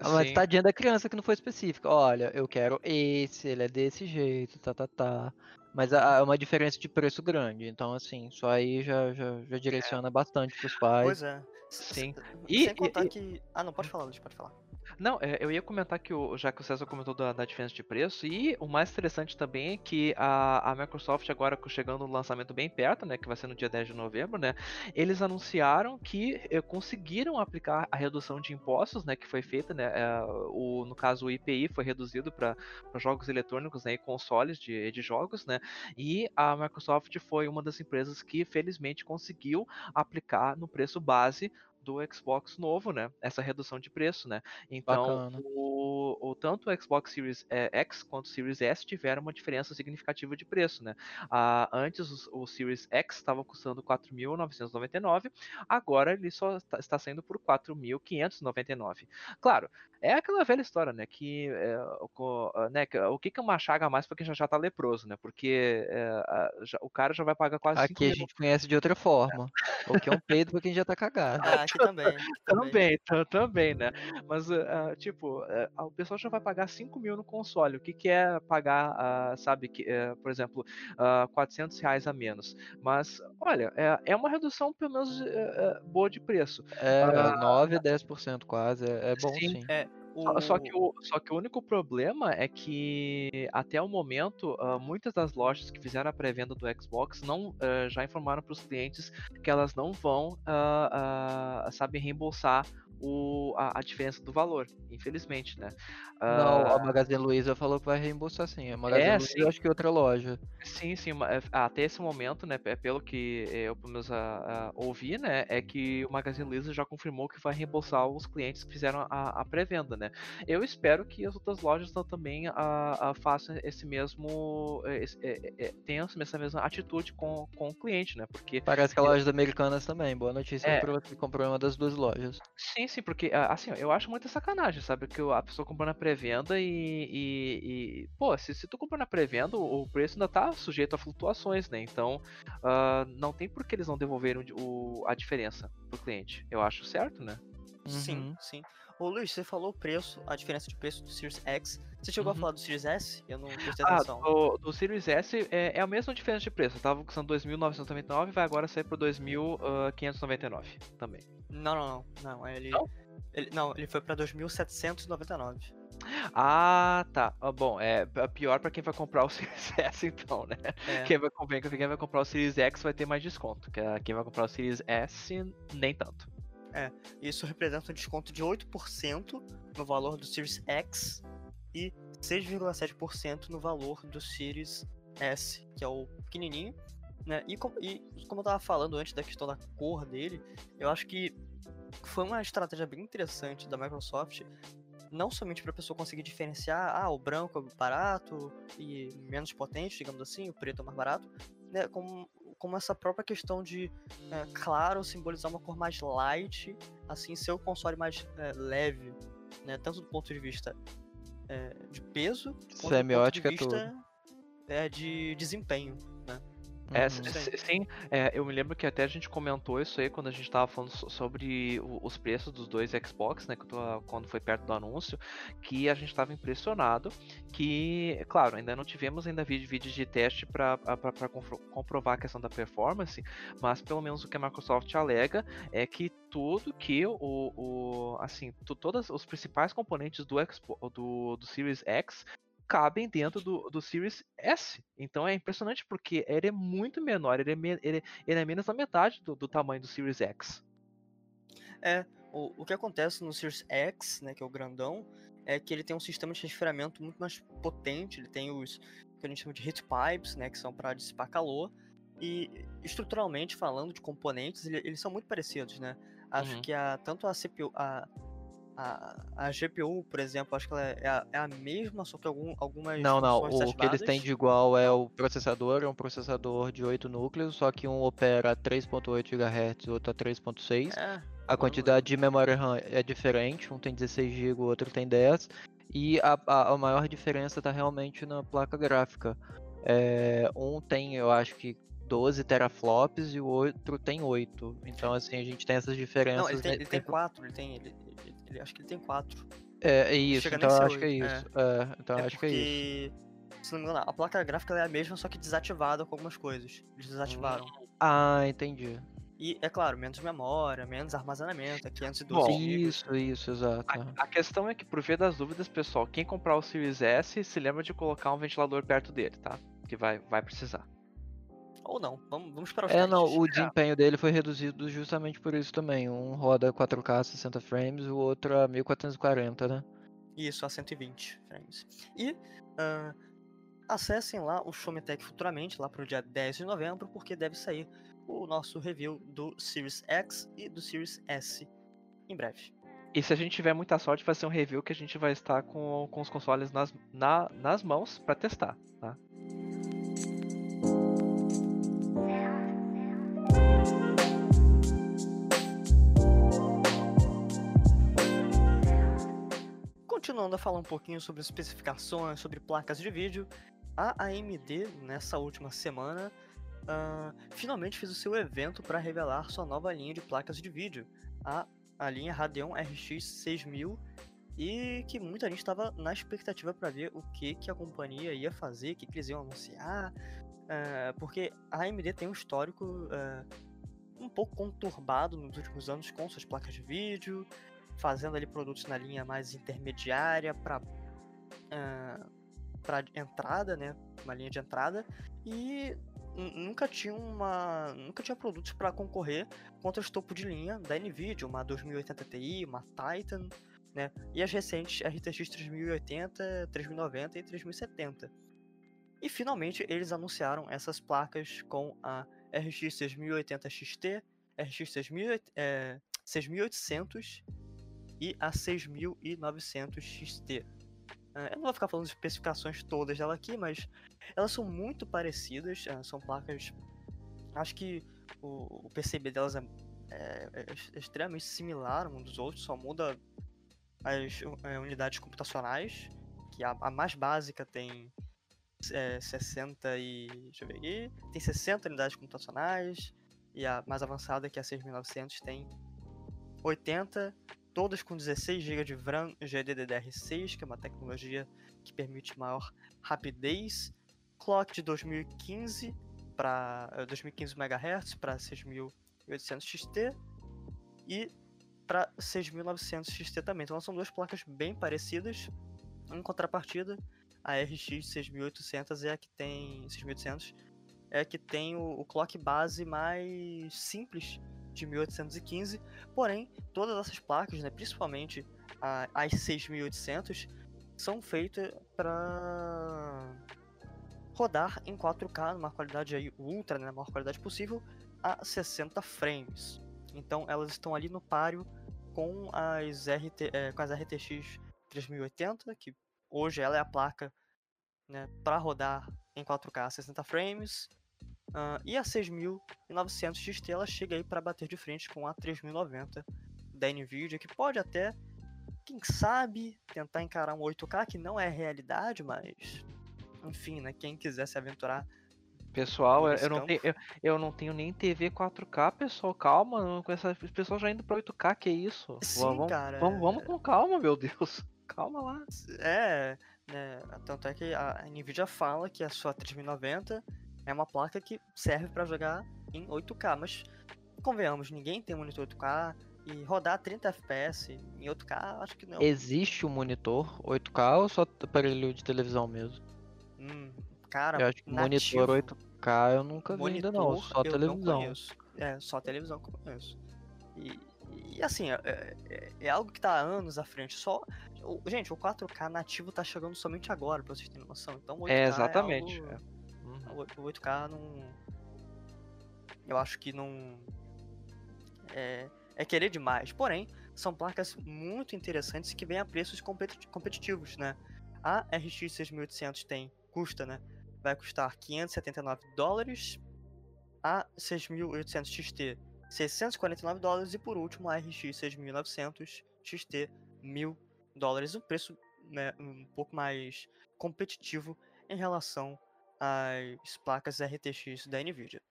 Ah, Mas Sim. tadinha da criança que não foi específica. Olha, eu quero esse, ele é desse jeito, tá, tá, tá. Mas há uma diferença de preço grande. Então, assim, isso aí já, já, já direciona bastante pros pais. Pois é. Sim. E- Sem contar e- que. Ah, não, pode falar, Luiz, pode falar. Não, é, eu ia comentar que, o, já que o César comentou da, da diferença de preço, e o mais interessante também é que a, a Microsoft, agora chegando no lançamento bem perto, né, que vai ser no dia 10 de novembro, né, eles anunciaram que eh, conseguiram aplicar a redução de impostos, né, que foi feita, né, eh, o, no caso o IPI foi reduzido para jogos eletrônicos, né, e consoles de, de jogos, né, e a Microsoft foi uma das empresas que felizmente conseguiu aplicar no preço base do Xbox novo, né? Essa redução de preço, né? Então, o, o- tanto o Xbox Series eh, X quanto o Series S tiveram uma diferença significativa de preço, né? Ah, antes o, o Series X estava custando 4.999, agora ele só está, está saindo por 4.599. Claro, é aquela velha história, né? Que, eh, o ah, né, que o que que é uma chaga a mais para quem já já tá leproso, né? Porque a- já- o cara já vai pagar quase Aqui a mil gente conhece de outra forma. O que é um peido pra quem já tá cagado. Ah, aqui também. aqui também. Também, ta- também, né? Mas, ah, tipo, ah, o pessoal já vai pagar 5 mil no console. O que, que é pagar, ah, sabe, que, eh, por exemplo, ah, 400 reais a menos? Mas, olha, é, é uma redução, pelo menos, boa de preço. É, Ah, 9 a 10% quase. É, é bom sim. sim. Só, só que O- o, só que o único problema é que, até o momento, ah, muitas das lojas que fizeram a pré-venda do Xbox não ah, já informaram para os clientes que elas não vão, ah, sabe, reembolsar o, a, a diferença do valor, infelizmente, né? Não, Ah, a Magazine Luiza falou que vai reembolsar sim. A Magazine É, Luiza sim. eu acho que outra loja. Sim, sim, ma- é, até esse momento, né, é pelo que eu pelo menos ah, ah, ouvi, né, é que o Magazine Luiza já confirmou que vai reembolsar os clientes que fizeram a, a pré-venda, né. Eu espero que as outras lojas tam- também ah, ah, façam esse mesmo, eh, esse- eh, eh, eh, tenham essa mesma atitude com, com o cliente, né, porque Parece que a lojas americanas também. Boa notícia É. para você que comprou uma das duas lojas. Sim, sim, porque ah, assim, eu acho muita sacanagem, sabe? Que a pessoa comprou na pré-venda e, e, e, Pô, se, se tu comprou na pré-venda, o, preço ainda tá sujeito a flutuações, né? Então, ah, não tem por que eles não devolverem o, a diferença pro cliente. Eu acho certo, né? Sim, Uhum. sim. Ô Luiz, você falou o preço, a diferença de preço do Series X. Você chegou Uhum. a falar do Series S? Eu não prestei Ah, atenção. do, do Series S é, é a mesma diferença de preço. Tava custando 2.999 vai agora sair por 2.599 também. Não, não, não. Não, ele. Não? Ele, não, ele foi pra 2.799. Ah, tá. Ah, bom, é p- pior pra quem vai comprar o Series S, então, né? É. Quem vai, comprar- quem vai comprar o Series X vai ter mais desconto. que a- Quem vai comprar o Series S, nem tanto. Isso representa um desconto de 8% no valor do Series X e 6,7% no valor do Series S, que é o pequenininho. Né? E, com- e como eu tava falando antes da questão da cor dele, eu acho que foi uma estratégia bem interessante da Microsoft, não somente para a pessoa conseguir diferenciar, ah, o branco é barato e menos potente, digamos assim, o preto é mais barato, né? Como, como essa própria questão de, é, claro, simbolizar uma cor mais light, assim, ser o console mais é, leve, né? Tanto do ponto de vista é, de peso, quanto Semiótica do ponto de vista é, de desempenho. É, Uhum. sim, é, eu me lembro que até a gente comentou isso aí quando a gente tava falando so- sobre os preços dos dois Xbox, né? quando- foi perto do anúncio, que a gente tava impressionado. Que, claro, ainda não tivemos ainda vídeo, vídeos de teste para comprovar a questão da performance, mas pelo menos o que a Microsoft alega é que tudo que o, o assim, todos os principais componentes do, Xbox, do, do Series X cabem dentro do, do Series S. Então é impressionante porque ele é muito menor, ele é, me- ele, ele é menos da metade do, do tamanho do Series X. O, o que acontece no Series X, né, que é o grandão, é que ele tem um sistema de resfriamento muito mais potente, ele tem os que a gente chama de heat pipes, né, que são para dissipar calor, e estruturalmente falando de componentes, ele- eles são muito parecidos, né? Acho Uhum. que a, tanto a CPU, a, a, a GPU, por exemplo, acho que ela é a, é a mesma, só que algum, algumas Não, não. O que eles têm de igual é o processador, é um processador de 8 núcleos, só que um opera a 3.8 GHz e outro a 3.6. É, A quantidade de memória RAM é diferente, um tem 16 GB, o outro tem 10. E a, a, a maior diferença está realmente na placa gráfica. É, um tem, eu acho que 12 teraflops e o outro tem 8. Então, assim, a gente tem essas diferenças. Não, ele tem, ele tem 4, ele tem. Ele, ele, ele- acho que ele tem 4. É, é isso, chega então acho que é isso. É, então eu é acho que é isso. porque. Se não me engano, a placa gráfica é a mesma, só que desativada com algumas coisas. Eles desativaram. Ah, entendi. E, é claro, menos memória, menos armazenamento, é 512 Bom, GB. Isso, isso, exato. A, a questão é que, por via das dúvidas, pessoal, quem comprar o Series S, se lembra de colocar um ventilador perto dele, tá? Que vai, vai precisar. Ou não, vamos, vamos para os É, não, o desempenho dele foi reduzido justamente por isso também. Um roda 4K 60 frames, o outro a 1440, né? Isso, a 120 frames. E ah, acessem lá o Showmetech futuramente, lá pro dia 10 de novembro, porque deve sair o nosso review do Series X e do Series S em breve. E se a gente tiver muita sorte, vai ser um review que a gente vai estar com, com os consoles nas, na- nas mãos pra testar, tá? A falar um pouquinho sobre especificações, sobre placas de vídeo, a AMD, nessa última semana, ah, finalmente fez o seu evento para revelar sua nova linha de placas de vídeo, a, a linha Radeon RX 6000, e que muita gente estava na expectativa para ver o que, que a companhia ia fazer, o que, que eles iam anunciar, ah, porque a AMD tem um histórico ah, um pouco conturbado nos últimos anos com suas placas de vídeo, fazendo ali produtos na linha mais intermediária para para entrada, né, uma linha de entrada. E nu- nunca tinha uma nunca tinha produtos para concorrer contra os topo de linha da Nvidia, uma 2080 Ti, uma Titan, né, e as recentes RTX 3080, 3090 e 3070. E finalmente eles anunciaram essas placas com a RX 6080 XT, RX 6800, é, 6800 e a 6900 XT. Ah, Eu não vou ficar falando as especificações todas dela aqui, mas elas são muito parecidas. ah, São placas. Acho que o, PCB delas é, é- é extremamente similar um dos outros, só muda as eh, unidades computacionais. Que a, a mais básica tem é, 60 e. Deixa eu ver aqui. Tem 60 unidades computacionais. E a mais avançada, que é a 6900, tem 80 todas com 16 GB de RAM GDDR6, que é uma tecnologia que permite maior rapidez. Clock de 2015 para 2015 MHz para 6800 XT e para 6900 XT também. Então são duas placas bem parecidas. Em contrapartida, a RX 6800 é a que tem 6800 é a que tem o, o clock base mais simples de 1815. Porém, todas essas placas, né, principalmente a- as 6800, são feitas para rodar em 4K numa qualidade aí ultra, né, na maior qualidade possível, a 60 frames. Então elas estão ali no páreo com as, RT, eh, com as RTX 3080, que hoje ela é a placa né, para rodar em 4K a 60 frames. Ah, e a 6900 XT ela chega aí para bater de frente com a 3090 da Nvidia, que pode até, quem sabe, tentar encarar um 8K, que não é realidade, mas enfim, né? Quem quiser se aventurar. Pessoal, eu, não tenho, eu, eu não tenho nem TV 4K, pessoal. Calma, com essa, o pessoal já indo pra 8K, que isso? Sim, vamos, cara. vamos, vamos com calma, meu Deus. Calma lá. É, né? Tanto é que a Nvidia fala que a sua 3090 é uma placa que serve para jogar em 8K, mas convenhamos, ninguém tem monitor 8K e rodar 30 FPS em 8K, acho que não. Existe um monitor 8K ou só aparelho de televisão mesmo? Hum, cara, Eu acho que nativo. monitor 8K eu nunca vi ainda não, Monitor, só Não televisão. conheço. É, só televisão que eu conheço. E, e assim, é, é- é algo que tá anos à frente. Só. o- gente, o 4K nativo tá chegando somente agora, pra vocês terem noção. Então, o 8K É, exatamente. algo- é. Uhum. O 8K não. Eu acho que não. É, é querer demais. Porém, são placas muito interessantes que vêm a preços competi- competitivos, né? A RX 6800 tem, custa, né? Vai custar 579 dólares. A 6800 XT, 649 dólares. E por último, a RX 6900 XT, 1000 dólares. Um preço né, um pouco mais competitivo em relação às placas RTX da Nvidia.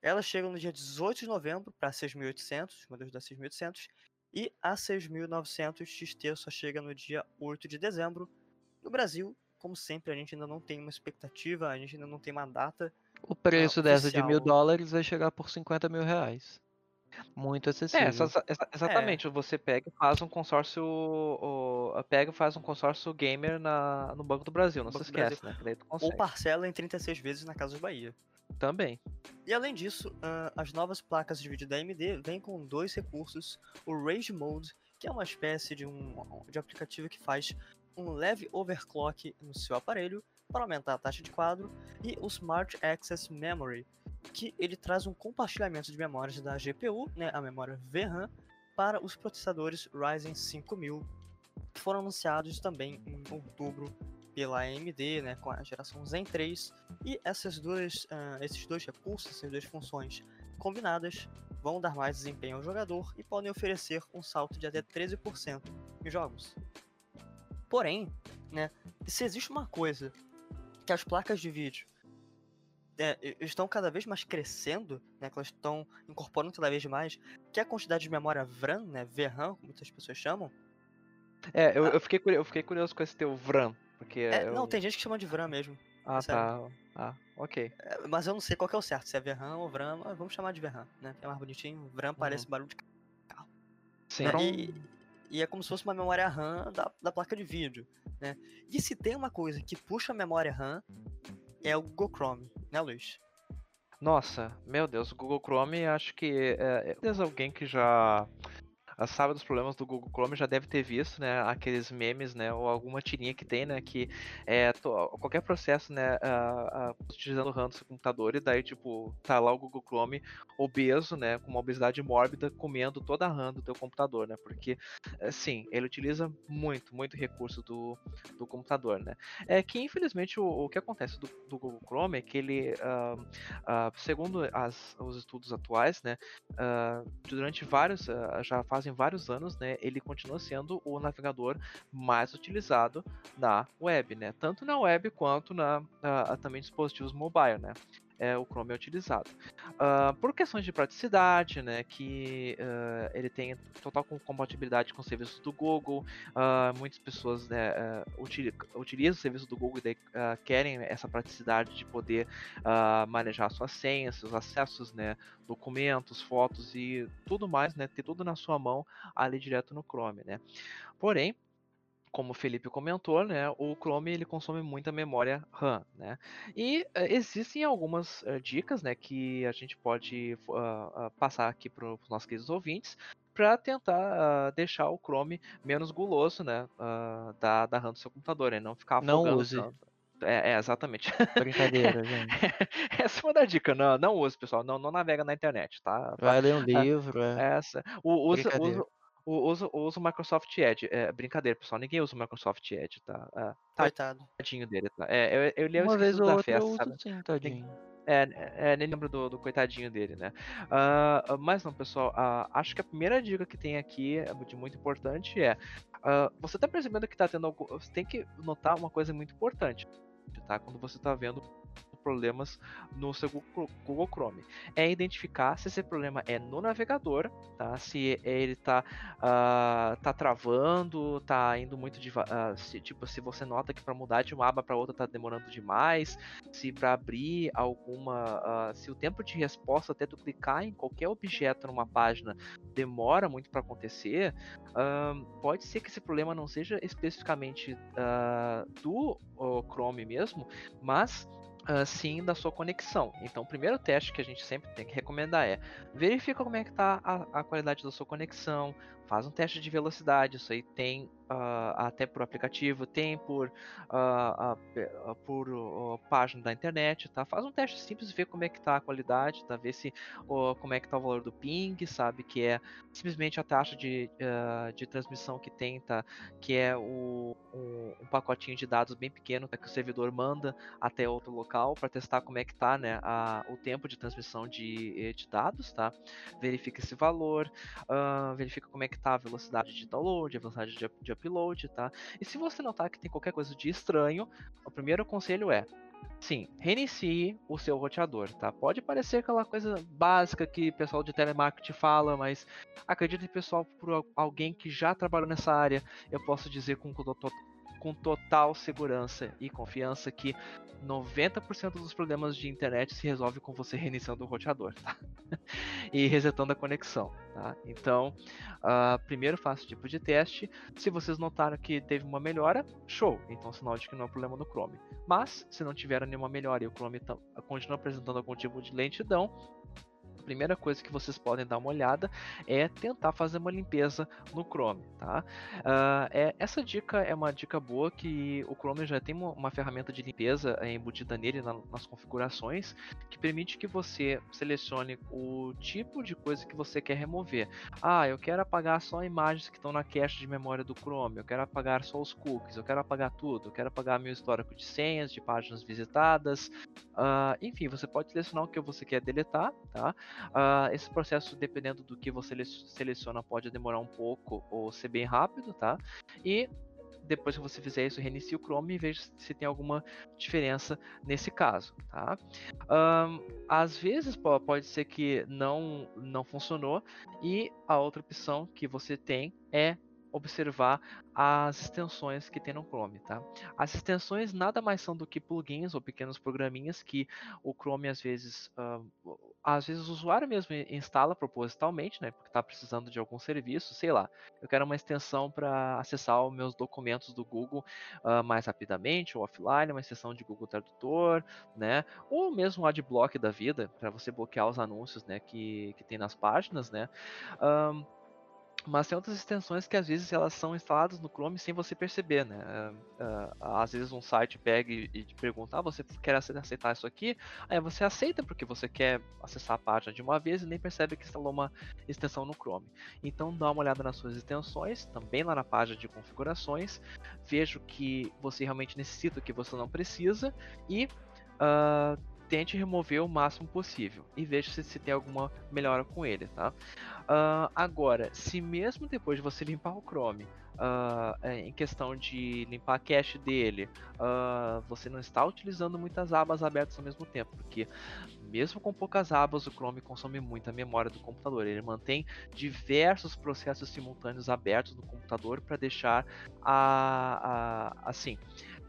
Ela chega no dia 18 de novembro para 6.800, modelos da 6.800, e a 6.900 XT só chega no dia 8 de dezembro. No Brasil, como sempre, a gente ainda não tem uma expectativa, a gente ainda não tem uma data. O preço dessa de mil dólares vai chegar por 50 mil reais. Muito acessível. É, essa- exa- exatamente. Você pega e faz um consórcio. pega faz um consórcio gamer na, no Banco do Brasil, não se Brasil. esquece, né? Tu Ou parcela em 36 vezes na Casa de Bahia. Também. E além disso, as novas placas de vídeo da AMD vêm com dois recursos: o Rage Mode, que é uma espécie de um de aplicativo que faz um leve overclock no seu aparelho para aumentar a taxa de quadro, e o Smart Access Memory, que ele traz um compartilhamento de memórias da GPU, né, a memória VRAM, para os processadores Ryzen 5000, que foram anunciados também em outubro pela AMD, né, com a geração Zen 3, e essas duas, ah, esses dois recursos, essas duas funções combinadas, vão dar mais desempenho ao jogador e podem oferecer um salto de até 13% em jogos. Porém, né, se existe uma coisa que as placas de vídeo é, e- estão cada vez mais crescendo, né, que elas estão incorporando cada vez mais, que é a quantidade de memória VRAM, né, VRAM, como muitas pessoas chamam. É, eu, eu, fiquei, curi- eu fiquei curioso com esse teu VRAM. Porque É, eu... Não, tem gente que chama de VRAM mesmo. Ah, tá. Ah, ok. É, mas eu não sei qual que é o certo, se é VRAM ou VRAM, vamos chamar de VRAM, né? É mais bonitinho, VRAM parece barulho de Sim. né? E, e é como se fosse uma memória RAM da, da placa de vídeo, né? E se tem uma coisa que puxa a memória RAM, é o Google Chrome, né, Luiz? Nossa, meu Deus, o Google Chrome, acho que é, é, alguém que já sabe dos problemas do Google Chrome já deve ter visto, né, aqueles memes, né, ou alguma tirinha que tem, né, que é to- qualquer processo, né, ah, ah, utilizando o RAM do seu computador e daí, tipo, tá lá o Google Chrome obeso, né, com uma obesidade mórbida, comendo toda a RAM do teu computador, né, porque, eh, sim, ele utiliza muito, muito recurso do, do computador, né. É que, infelizmente, o, o que acontece do, do Google Chrome é que ele, ah, segundo as- os estudos atuais, né, ah, durante vários, já fazem vários anos, né, ele continua sendo o navegador mais utilizado na web, né, tanto na web quanto na ah, também dispositivos mobile, né. É, o Chrome é utilizado. Ah, por questões de praticidade, né, que ah, ele tem total com- compatibilidade com os serviços do Google, ah, muitas pessoas né, utili- utilizam o serviço do Google e querem essa praticidade de poder manejar suas senhas, seus acessos, né, documentos, fotos e tudo mais, né, ter tudo na sua mão ali direto no Chrome, né. Porém, como o Felipe comentou, né, o Chrome ele consome muita memória RAM, né. E eh, existem algumas eh, dicas, né, que a gente pode ah, passar aqui para os nossos queridos ouvintes para tentar ah, deixar o Chrome menos guloso, né, da, da RAM do seu computador, né, não ficar Não use. tanto. É, é, exatamente. Brincadeira, gente. Essa é uma da dica, não, não use, pessoal, não, não navega na internet, tá? Vai ler um livro. É. Essa. O, usa, usa, usa, usa o Microsoft Edge. É brincadeira, pessoal. Ninguém usa o Microsoft Edge, tá? É, Coitado. tadinho dele, tá? É, eu, eu, eu Uma vez ou da outra eu festa, uso sabe? sim, tadinho. É, é, nem lembro do, do coitadinho dele, né? Ah, ah, mas não, pessoal, ah, acho que a primeira dica que tem aqui, é de muito importante, é ah, você tá percebendo que tá tendo algo. Você tem que notar uma coisa muito importante, tá? Quando você tá vendo problemas no seu Google Chrome. É identificar se esse problema é no navegador, tá? Se ele tá, ah, tá travando, tá indo muito devagar. se, tipo, se você nota que para mudar de uma aba para outra tá demorando demais, se para abrir alguma, ah, se o tempo de resposta até tu clicar em qualquer objeto numa página demora muito para acontecer, pode ser que esse problema não seja especificamente ah, do Chrome mesmo, mas ah, sim da sua conexão. Então, o primeiro teste que a gente sempre tem que recomendar é verifica como é que está a, a qualidade da sua conexão, faz um teste de velocidade, isso aí tem ah, até por aplicativo, tem por, pe- ah, por página da internet, tá? Faz um teste simples, vê como é que tá a qualidade, tá? Vê se como é que tá o valor do ping, sabe? Que é simplesmente a taxa de, de transmissão que tem, tá? Que é o, um, um pacotinho de dados bem pequeno tá? que o servidor manda até outro local para testar como é que tá, né? A, o tempo de transmissão de, eh, de dados, tá? Verifica esse valor, verifica como é que tá a velocidade de download, a velocidade de, de upload, tá? E se você notar que tem qualquer coisa de estranho, o primeiro conselho é Sim, reinicie o seu roteador, tá? Pode parecer aquela coisa básica que o pessoal de telemarketing fala, mas acredite, pessoal, por alguém que já trabalhou nessa área, eu posso dizer com, com total segurança e confiança que 90% dos problemas de internet se resolve com você reiniciando o roteador, tá? e resetando a conexão, tá? Então, uh, primeiro faça o tipo de teste. Se vocês notaram que teve uma melhora, show! Então, sinal de que não é problema no Chrome. Mas, se não tiver nenhuma melhora e o Chrome continua apresentando algum tipo de lentidão, a primeira coisa que vocês podem dar uma olhada é tentar fazer uma limpeza no Chrome, tá? Uh, é, essa dica é uma dica boa que o Chrome já tem uma, ferramenta de limpeza é, embutida nele na, nas configurações que permite que você selecione o tipo de coisa que você quer remover. Ah, eu quero apagar só imagens que estão na cache de memória do Chrome, eu quero apagar só os cookies, eu quero apagar tudo, eu quero apagar meu histórico de senhas, de páginas visitadas, uh, enfim, você pode selecionar o que você quer deletar, tá? Uh, esse processo, dependendo do que você seleciona, pode demorar um pouco ou ser bem rápido, tá? E depois que você fizer isso, reinicie o Chrome e veja se tem alguma diferença nesse caso, tá? Um, às vezes pode ser que não, não funcionou e a outra opção que você tem é observar as extensões que tem no Chrome, tá? As extensões nada mais são do que plugins ou pequenos programinhas que o Chrome às vezes, uh, às vezes o usuário mesmo instala propositalmente, né? Porque está precisando de algum serviço, sei lá. Eu quero uma extensão para acessar os meus documentos do Google uh, mais rapidamente ou offline, uma extensão de Google Tradutor, né? Ou mesmo adblock da vida para você bloquear os anúncios, né? Que, que tem nas páginas, né? Mas tem outras extensões que às vezes elas são instaladas no Chrome sem você perceber, né? Uh, às vezes um site pega e, e te pergunta, ah, você quer aceitar isso aqui? Aí você aceita porque você quer acessar a página de uma vez e nem percebe que instalou uma extensão no Chrome. Então dá uma olhada nas suas extensões, também lá na página de configurações, veja o que você realmente necessita, o que você não precisa e uh, tente remover o máximo possível e veja se, se tem alguma melhora com ele, tá? Uh, agora, se mesmo depois de você limpar o Chrome, uh, em questão de limpar a cache dele, uh, você não está utilizando muitas abas abertas ao mesmo tempo, porque mesmo com poucas abas, o Chrome consome muita memória do computador. Ele mantém diversos processos simultâneos abertos no computador para deixar a, a, assim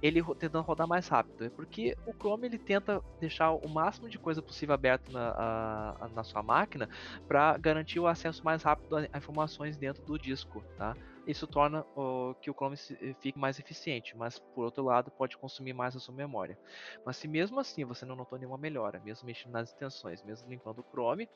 ele tentando rodar mais rápido. É porque o Chrome ele tenta deixar o máximo de coisa possível aberto na, a, na sua máquina para garantir o acesso mais rápido a informações dentro do disco, tá? Isso torna o, que o Chrome eh, fique mais eficiente, mas por outro lado pode consumir mais a sua memória. Mas se mesmo assim você não notou nenhuma melhora, mesmo mexendo nas extensões, mesmo limpando o Chrome,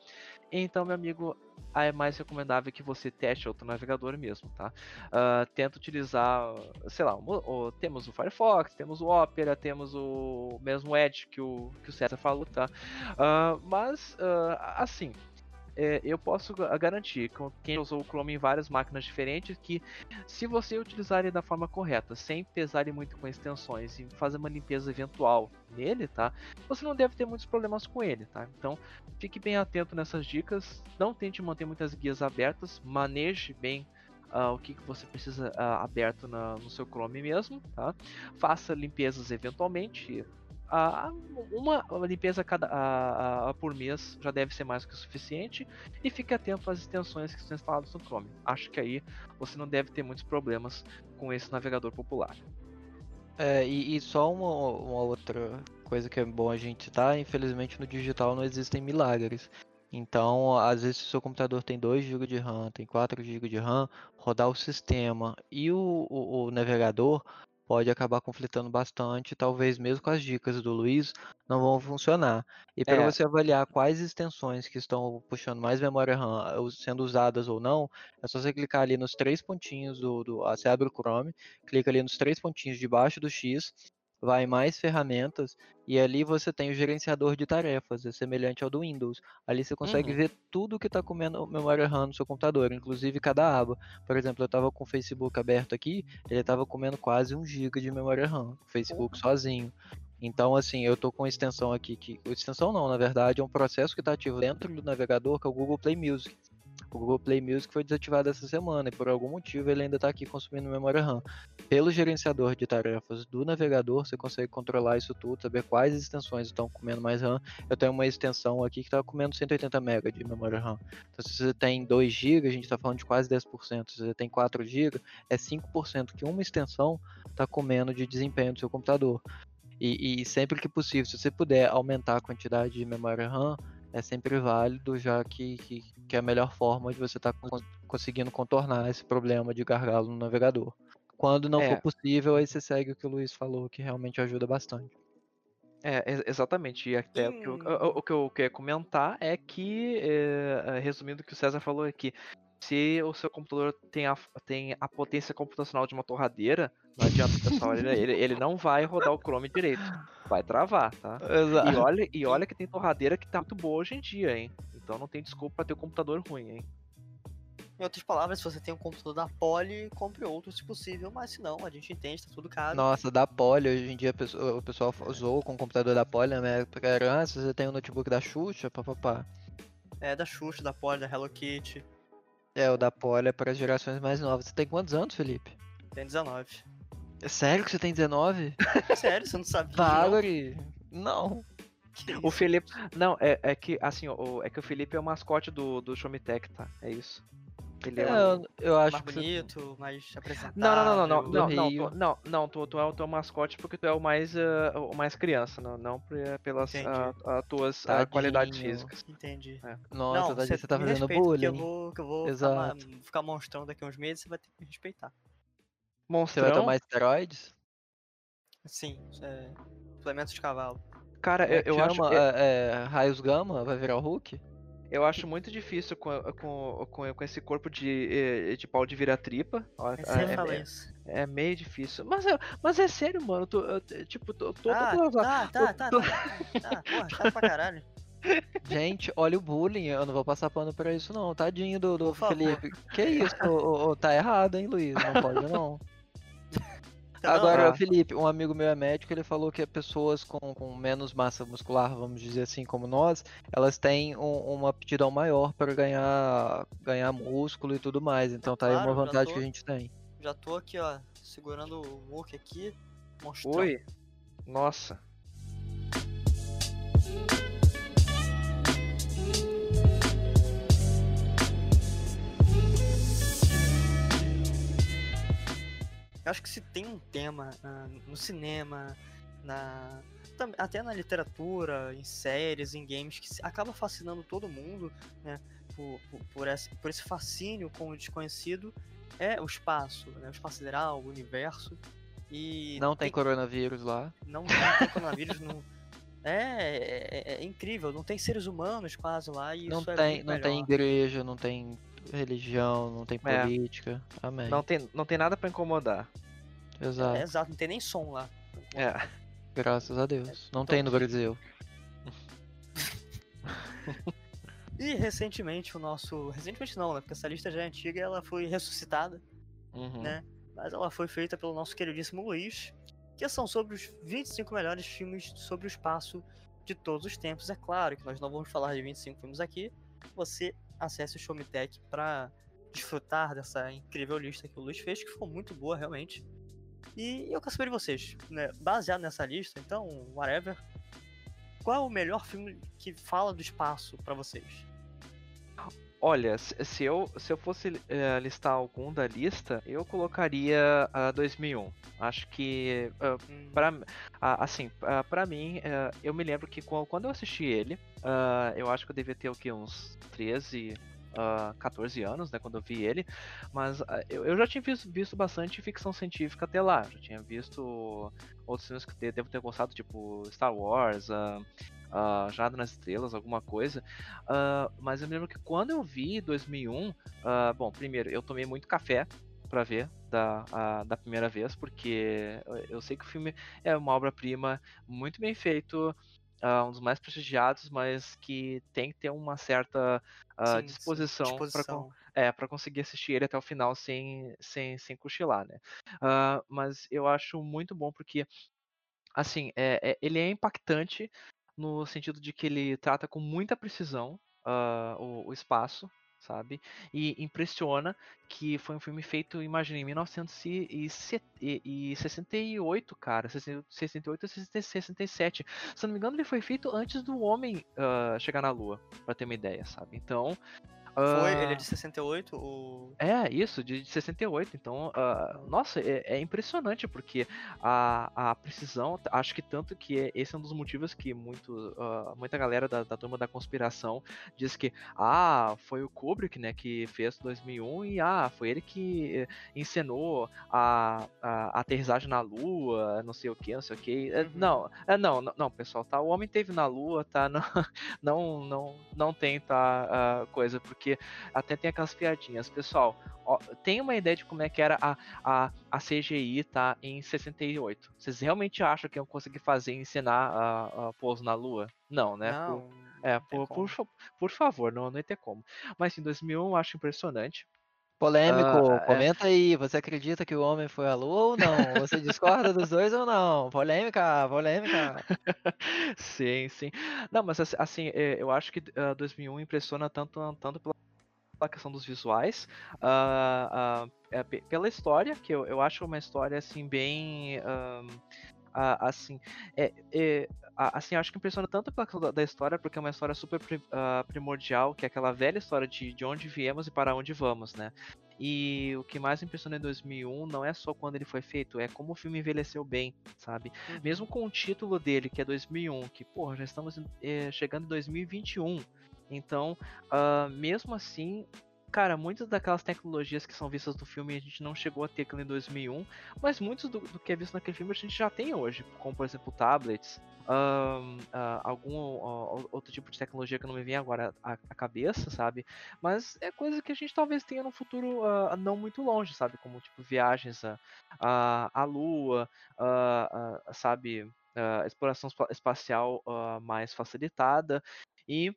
então meu amigo, é mais recomendável que você teste outro navegador mesmo, tá? Uh, tenta utilizar, sei lá, o, o, temos o Firefox, temos o Opera, temos o mesmo Edge que o, que o César falou, tá? Uh, mas, uh, assim, é, eu posso garantir com quem usou o Chrome em várias máquinas diferentes que se você utilizar ele da forma correta, sem pesar muito com extensões e fazer uma limpeza eventual nele, tá? Você não deve ter muitos problemas com ele, tá? Então, fique bem atento nessas dicas, não tente manter muitas guias abertas, maneje bem Uh, o que, que você precisa uh, aberto na, no seu Chrome mesmo, tá? Faça limpezas eventualmente, a, uma limpeza cada, a, a, por mês já deve ser mais que o suficiente e fique atento às extensões que estão instaladas no Chrome. Acho que aí você não deve ter muitos problemas com esse navegador popular. É, e, e só uma, uma, outra coisa que é bom a gente citar, infelizmente no digital não existem milagres. Então, às vezes, se o seu computador tem 2 GB de RAM, tem 4 GB de RAM, rodar o sistema e o, o, o navegador pode acabar conflitando bastante, talvez mesmo com as dicas do Luiz não vão funcionar. E para é. você avaliar quais extensões que estão puxando mais memória RAM sendo usadas ou não, é só você clicar ali nos três pontinhos do, do você abre o Chrome, clica ali nos três pontinhos debaixo do X vai mais ferramentas e ali você tem o gerenciador de tarefas, é semelhante ao do Windows. Ali você consegue uhum. ver tudo que está comendo memória RAM no seu computador, inclusive cada aba. Por exemplo, eu estava com o Facebook aberto aqui, ele estava comendo quase um GB de memória RAM, o Facebook uhum. sozinho. Então, assim, eu estou com extensão aqui que. Extensão não, na verdade, é um processo que está ativo dentro do navegador, que é o Google Play Music. O Google Play Music foi desativado essa semana e por algum motivo ele ainda está aqui consumindo memória RAM. Pelo gerenciador de tarefas do navegador, você consegue controlar isso tudo, saber quais extensões estão comendo mais RAM. Eu tenho uma extensão aqui que está comendo 180 MB de memória RAM. Então, se você tem 2 GB, a gente está falando de quase 10%. Se você tem 4 GB, é 5% que uma extensão está comendo de desempenho do seu computador. E, e, sempre que possível, se você puder aumentar a quantidade de memória RAM, é sempre válido, já que, que, que é a melhor forma de você estar tá conseguindo contornar esse problema de gargalo no navegador. Quando não é. for possível, aí você segue o que o Luiz falou, que realmente ajuda bastante. É, exatamente. E até hum. o, que eu, o, o, que eu queria comentar é que, é, resumindo o que o César falou aqui, se o seu computador tem a, tem a potência computacional de uma torradeira, não adianta, pessoal, ele, ele, ele, não vai rodar o Chrome direito. Vai travar, tá? Exato. E olha, e olha que tem torradeira que tá muito boa hoje em dia, hein? Então não tem desculpa pra ter um computador ruim, hein? Em outras palavras, se você tem um computador da Poly, compre outro se possível, mas se não, a gente entende, tá tudo caro. Nossa, da Poly, hoje em dia o pessoal usou com o computador da Poly, né? Porque antes você tem o um notebook da Xuxa, papapá. É, da Xuxa, da Poly, da Hello Kitty. É, o da Poly é para as gerações mais novas. Você tem quantos anos, Felipe? Tem 19. É sério que você tem 19? sério, você não sabia? Valerie, não. não. O Felipe. Não, é, é que assim, o, é que o Felipe é o mascote do, do Show Me Tech, tá? É isso. Ele é, eu acho mais que bonito, mais apresentado. Não, não, não, não, não, não, tu, não, não tu, tu, é o teu mascote porque tu é o mais, uh, o mais criança, não, não pelas uh, tuas uh, qualidades físicas. Entendi. É. Nossa, não, você, tá fazendo bullying. Que eu vou, que eu vou Ficar, mostrando monstrão daqui a uns meses, você vai ter que me respeitar. Monstrão? Você vai tomar esteroides? Sim, é... suplementos de cavalo. Cara, eu, eu acho que... É, é, raios gama vai virar o Hulk? Eu acho muito difícil com, com, com, com esse corpo de, eh, de pau de vira-tripa. É, é, é, meio difícil. Mas, mas é sério, mano. Tô, tipo, tô, tô, ah, tô, tá, tá, tá, tô... tá, tá, porra, chato pra caralho. Gente, olha o bullying, eu não vou passar pano pra isso não, tadinho do, do Felipe. Que isso, ô, ô, tá errado, hein, Luiz? Não pode não. Agora, Felipe, um amigo meu é médico, ele falou que pessoas com, com menos massa muscular, vamos dizer assim, como nós, elas têm um, uma aptidão maior para ganhar, ganhar músculo e tudo mais. Então tá claro, aí uma vantagem tô, que a gente tem. Já tô aqui, ó, segurando o Hulk aqui, mostrando. Oi. Nossa. Eu acho que se tem um tema uh, no cinema, na até na literatura, em séries, em games, que acaba fascinando todo mundo, né? Por, por, por, esse, por esse fascínio com o desconhecido, é o espaço, né? O espaço sideral, o universo. E não tem, tem coronavírus lá. Não tem, tem coronavírus, não. É, é, é, incrível, não tem seres humanos quase lá e não isso é tem, é não tem igreja, não tem religião, não tem é. política. É. Amém. Não tem, não tem nada para incomodar. Exato. É, exato, não tem nem som lá. É. Graças a Deus. Não tem no Brasil. e recentemente o nosso. Recentemente não, né? Porque essa lista já é antiga e ela foi ressuscitada. Uhum. Né? Mas ela foi feita pelo nosso queridíssimo Luiz. Que são sobre os 25 melhores filmes sobre o espaço de todos os tempos. É claro que nós não vamos falar de 25 filmes aqui. Você acesse o Show Me Tech para desfrutar dessa incrível lista que o Luiz fez, que ficou muito boa realmente. E eu quero saber de vocês, né? Baseado nessa lista, então, whatever. Qual é o melhor filme que fala do espaço para vocês? Olha, se eu, se eu fosse uh, listar algum da lista, eu colocaria uh, 2001. Acho que, uh, hum. para uh, assim, uh, para mim, eu me lembro que quando eu assisti ele, eu acho que eu devia ter o uns 13, uh, 14 anos, né, quando eu vi ele, mas uh, eu, eu, já tinha visto, visto, bastante ficção científica até lá, já tinha visto outros filmes que te, devo ter gostado, tipo Star Wars, uh, uh, Jado nas Estrelas, alguma coisa, uh, mas eu me lembro que quando eu vi 2001, bom, primeiro, eu tomei muito café, para ver da, a, da primeira vez, porque eu sei que o filme é uma obra-prima muito bem feito, uh, um dos mais prestigiados, mas que tem que ter uma certa uh, sim, disposição, disposição. para é, conseguir assistir ele até o final sem, sem, sem cochilar, né? Uh, mas eu acho muito bom porque, assim, é, é, ele é impactante no sentido de que ele trata com muita precisão o, o espaço, sabe? E impressiona que foi um filme feito, imagine, em 1968, cara. 68 67. Se não me engano, ele foi feito antes do homem uh, chegar na Lua, pra ter uma ideia, sabe? Então, foi, ele é de 68? O... É, isso, de, de 68. Então, uh, nossa, é, é, impressionante, porque a, a precisão, acho que tanto que esse é um dos motivos que muito, uh, muita galera da, da turma da conspiração diz que, ah, foi o Kubrick, né, que fez 2001 e, ah, foi ele que encenou a, a, a aterrissagem na Lua, não sei o que, não sei o que. Uhum. Não, é, não, não, não, pessoal, tá, o homem teve na Lua, tá, não, não, não, não tem, tá, uh, coisa, porque porque até tem aquelas piadinhas. Pessoal, ó, tem uma ideia de como é que era a, a, a CGI, tá? Em 68. Vocês realmente acham que eu consegui fazer ensinar a, a pouso na Lua? Não, né? Não. Por, é, por, por, por, favor, não, não ia ter como. Mas em 2001 eu acho impressionante. Polêmico, uh, comenta é... aí, você acredita que o homem foi à lua ou não? Você discorda dos dois ou não? Polêmica, polêmica. sim, sim. Não, mas assim, é, eu acho que uh, 2001 impressiona tanto, tanto pela questão dos visuais, uh, uh, pela história, que eu, eu acho uma história assim bem assim, é, é, assim, acho que impressiona tanto pela questão da, da história, porque é uma história super uh, primordial, que é aquela velha história de, de onde viemos e para onde vamos, né? E o que mais impressiona em 2001 não é só quando ele foi feito, é como o filme envelheceu bem, sabe? Uhum. Mesmo com o título dele, que é 2001, que, porra, já estamos é, chegando em 2021. Então, uh, mesmo assim, cara, muitas daquelas tecnologias que são vistas no filme a gente não chegou a ter aquilo em 2001, mas muitos do, do que é visto naquele filme a gente já tem hoje, como por exemplo tablets, um, uh, algum uh, outro tipo de tecnologia que não me vem agora à, à, cabeça, sabe? Mas é coisa que a gente talvez tenha no futuro uh, não muito longe, sabe? Como tipo viagens à, Lua, sabe? exploração espacial mais facilitada e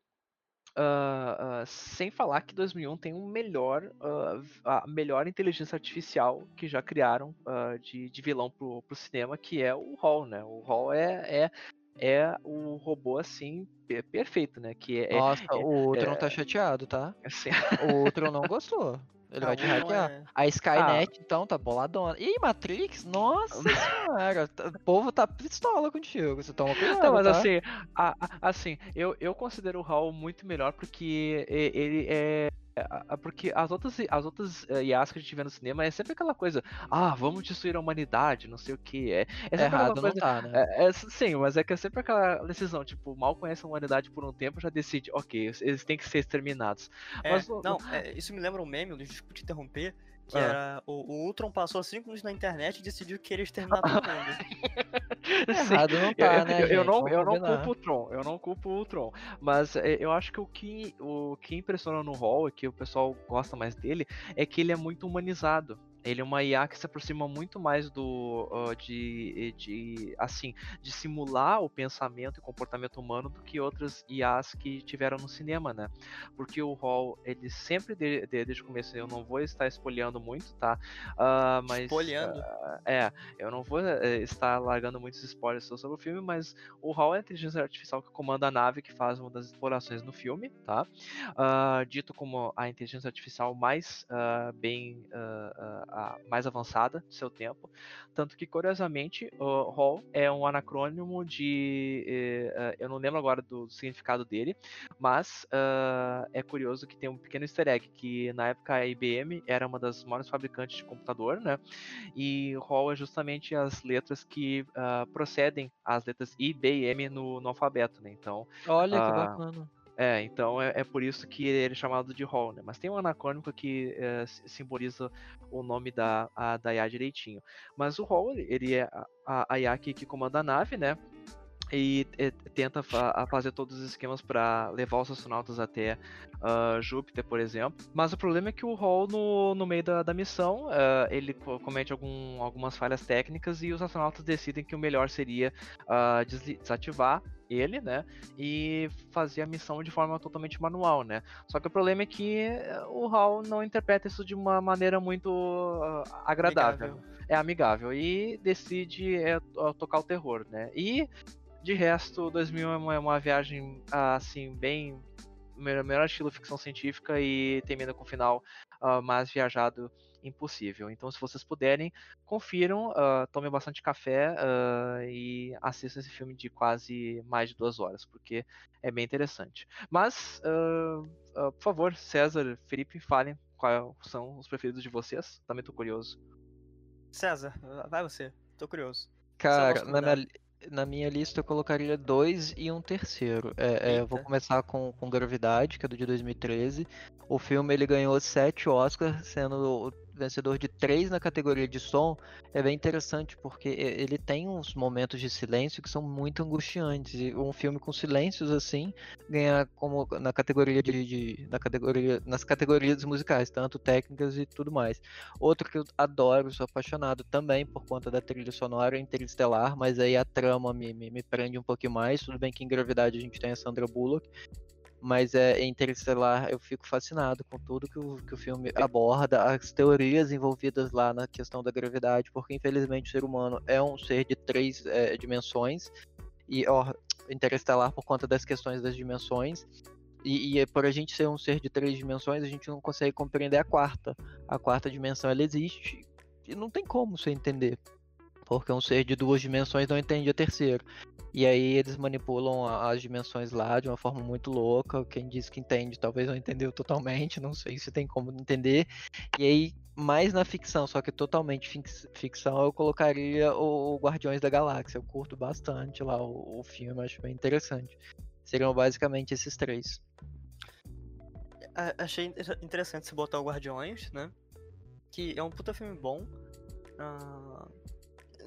Uh, uh, sem falar que 2001 tem um melhor, uh, a melhor inteligência artificial que já criaram de, de, vilão pro, pro cinema, que é o Hall, né? O Hall é, é, é o robô assim perfeito, né? Que é, Nossa, é, o outro é, não tá chateado, tá? Assim... O outro não gostou. Ele vai te hackear. É... A Skynet, ah. então, tá boladona. E Matrix? Nossa senhora. o povo tá pistola contigo. Você toma cuidado. Não, mas tá? assim, a, a, assim eu, eu considero o Hall muito melhor porque ele é porque as outras, as outras uh, IAs que a gente vê no cinema é sempre aquela coisa, ah, vamos destruir a humanidade, não sei o que. É, é Errado coisa, não tá, né? É, é, sim, mas é que é sempre aquela decisão, tipo, mal conhece a humanidade por um tempo, já decide, ok, eles têm que ser exterminados. É, mas, não, é, isso me lembra um meme, desculpa te interromper, que ah. era o, o, Ultron passou cinco minutos na internet e decidiu que queria exterminar todo mundo. Errado não tá, eu, né, eu, eu não, eu não culpo o Tron, eu não culpo o Tron, mas é, eu acho que o que, o que impressiona no Hall e que o pessoal gosta mais dele é que ele é muito humanizado ele é uma IA que se aproxima muito mais do uh, de, de assim de simular o pensamento e comportamento humano do que outras IAs que tiveram no cinema, né? Porque o Hall ele sempre de, de, desde o começo eu não vou estar espolhando muito, tá? Uh, mas espolhando. Uh, é, eu não vou uh, estar largando muitos spoilers sobre o filme, mas o Hall é a inteligência artificial que comanda a nave que faz uma das explorações no filme, tá? dito como a inteligência artificial mais bem a mais avançada do seu tempo. Tanto que, curiosamente, o Hall é um anacrônimo de. Uh, eu não lembro agora do significado dele, mas uh, é curioso que tem um pequeno easter egg, que na época a IBM era uma das maiores fabricantes de computador, né? E Hall é justamente as letras que uh, procedem às letras I, B e M no, no alfabeto, né? Então. Olha que bacana. É, então é, é, por isso que ele é chamado de Hall, né? Mas tem um anacrônico que é, simboliza o nome da, a, da IA direitinho. Mas o Hall, ele é a, a IA que, que comanda a nave, né? E, e tenta fa fazer todos os esquemas para levar os astronautas até uh, Júpiter, por exemplo. Mas o problema é que o Hall, no, no meio da, da missão, uh, ele comete algum, algumas falhas técnicas e os astronautas decidem que o melhor seria uh, desativar ele, né, e fazer a missão de forma totalmente manual, né. Só que o problema é que o Hall não interpreta isso de uma maneira muito agradável. Amigável. É amigável e decide é, tocar o terror, né. E de resto, 2001 é uma, é uma viagem assim bem melhor estilo ficção científica e termina com o final uh, mais viajado impossível. Então, se vocês puderem, confiram, uh, tomem bastante café uh, e assistam esse filme de quase mais de duas horas, porque é bem interessante. Mas, uh, por favor, César, Felipe, falem quais são os preferidos de vocês. Também tô curioso. César, vai você. Tô curioso. Cara, na minha, na minha lista eu colocaria dois e um terceiro. É, é, eu vou começar com, com Gravidade, que é do de 2013. O filme ele ganhou sete Oscars, sendo vencedor de três na categoria de som, é bem interessante porque ele tem uns momentos de silêncio que são muito angustiantes. E um filme com silêncios assim ganha como na categoria de, de, na categoria nas categorias musicais, tanto técnicas e tudo mais. Outro que eu adoro, sou apaixonado também por conta da trilha sonora Interestelar, mas aí a trama me, me, me prende um pouquinho mais. Tudo bem que em Gravidade a gente tem a Sandra Bullock, mas é Interestelar eu fico fascinado com tudo que o, que o filme aborda, as teorias envolvidas lá na questão da gravidade, porque infelizmente o ser humano é um ser de três é, dimensões, e ó, Interestelar por conta das questões das dimensões, e, e por a gente ser um ser de três dimensões, a gente não consegue compreender a quarta. A quarta dimensão ela existe e não tem como você entender porque um ser de duas dimensões não entende a terceira. E aí eles manipulam as dimensões lá de uma forma muito louca. Quem diz que entende talvez não entendeu totalmente, não sei se tem como entender. E aí, mais na ficção, só que totalmente ficção, eu colocaria o Guardiões da Galáxia. Eu curto bastante lá o, o filme, acho bem interessante. Seriam basicamente esses três. Achei interessante se botar o Guardiões, né? Que é um puta filme bom. Uh,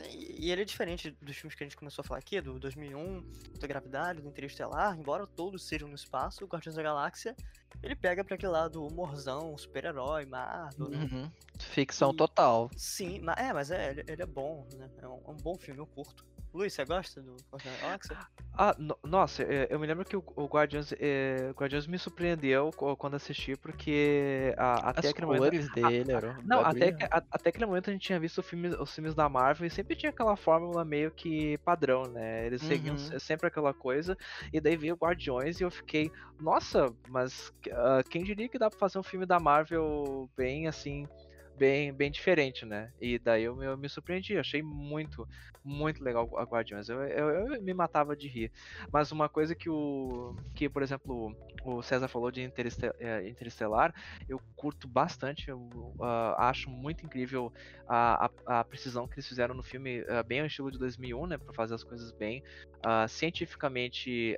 e ele é diferente dos filmes que a gente começou a falar aqui, do 2001, da Gravidade, do Interestelar, embora todos sejam no espaço, o Guardiões da Galáxia, ele pega pra aquele lado humorzão, super-herói, Marvel, né? Uhum. Ficção e, total. Sim, mas, é, mas é, ele, ele é bom, né? É um, é um bom filme, eu curto. Luiz, você gosta do Guardiões da Galáxia? Ah, no, nossa, é, eu me lembro que o, o Guardians, é, Guardians me surpreendeu quando assisti, porque a, até As aquele cores momento, dele a, eram Não, até, a, até aquele momento a gente tinha visto filme, os filmes da Marvel e sempre tinha aquela fórmula meio que padrão, né? Eles uhum. seguiam sempre aquela coisa, e daí veio Guardiões e eu fiquei, nossa, mas uh, quem diria que dá pra fazer um filme da Marvel bem assim bem, bem diferente, né? E daí eu, eu me surpreendi, achei muito, muito legal a Guardiões. Eu, eu, eu, me matava de rir. Mas uma coisa que o. que, por exemplo, o César falou de é, Interestelar, eu curto bastante, eu uh, acho muito incrível a, a, a, precisão que eles fizeram no filme, uh, bem ao estilo de 2001, né? Pra fazer as coisas bem uh, cientificamente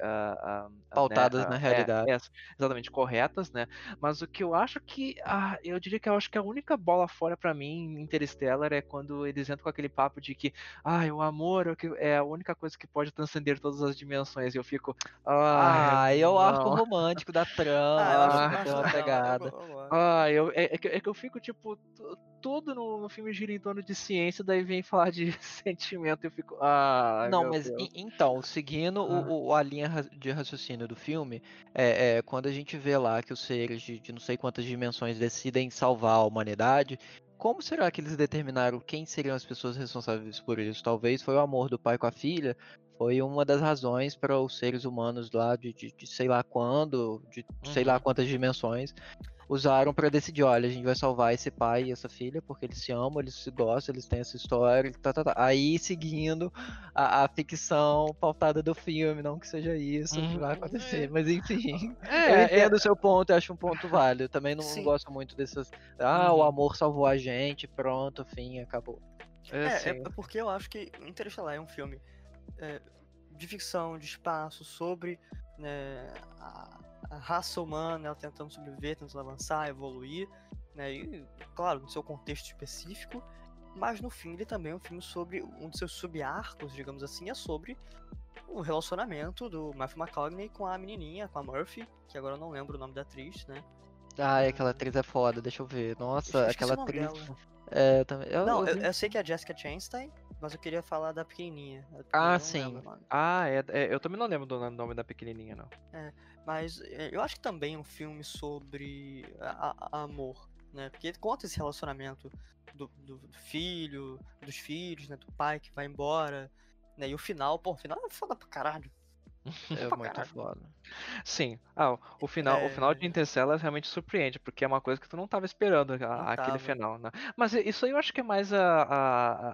pautadas né, na realidade. É, é, exatamente, corretas, né? Mas o que eu acho que. eu diria que eu acho que a única bola fora para mim Interstellar é quando eles entram com aquele papo de que ah, o amor é a única coisa que pode transcender todas as dimensões. E eu fico. Ah, eu acho o romântico da trama, ah, eu uma pegada. Ah, eu, é, é, que, é que eu fico, tipo, tudo no, no, filme gira em torno de ciência, daí vem falar de sentimento e eu fico. Ah, não, mas então, seguindo ah. o, o, a linha de raciocínio do filme, é, é, quando a gente vê lá que os seres de, de não sei quantas dimensões decidem salvar a humanidade, como será que eles determinaram quem seriam as pessoas responsáveis por isso? Talvez foi o amor do pai com a filha, foi uma das razões para os seres humanos lá de, de, de sei lá quando, de uhum. sei lá uhum. quantas dimensões, usaram para decidir, olha, a gente vai salvar esse pai e essa filha porque eles se amam, eles se gostam, eles têm essa história, tá, tá, tá. aí seguindo a, a, ficção pautada do filme, não que seja isso uhum. que vai acontecer, mas enfim, é, eu é. entendo o é... seu ponto, eu acho um ponto válido, também não, não gosto muito dessas, ah, uhum. o amor salvou a gente, pronto, fim, acabou. É, é, é porque eu acho que Interestelar é um filme é, de ficção, de espaço, sobre né, a, a, raça humana ela tentando sobreviver, tentando avançar, evoluir, né, e, claro, no seu contexto específico, mas no fim ele também é um filme sobre um dos seus sub-arcos, digamos assim, é sobre o relacionamento do Matthew McConaughey com a menininha, com a Murphy, que agora eu não lembro o nome da atriz, né? Ah, é, aquela atriz é foda, deixa eu ver. Nossa, eu aquela atriz. Dela. É, eu também. Eu, não, eu, eu, sei que é a Jessica Chastain, mas eu queria falar da pequenininha. Ah, sim. Ah, é, é, eu também não lembro do nome da pequenininha, não. É, mas é, eu acho que também é um filme sobre a, a amor, né? Porque conta esse relacionamento do, do, do, filho, dos filhos, né? Do pai que vai embora, né? E o final, pô, o final é foda pra caralho. É muito foda. Sim. Ah, o final, o final de É. Interstellar realmente surpreende, porque é uma coisa que tu não tava esperando, a- Não aquele tava. final, né? Mas isso aí eu acho que é mais a,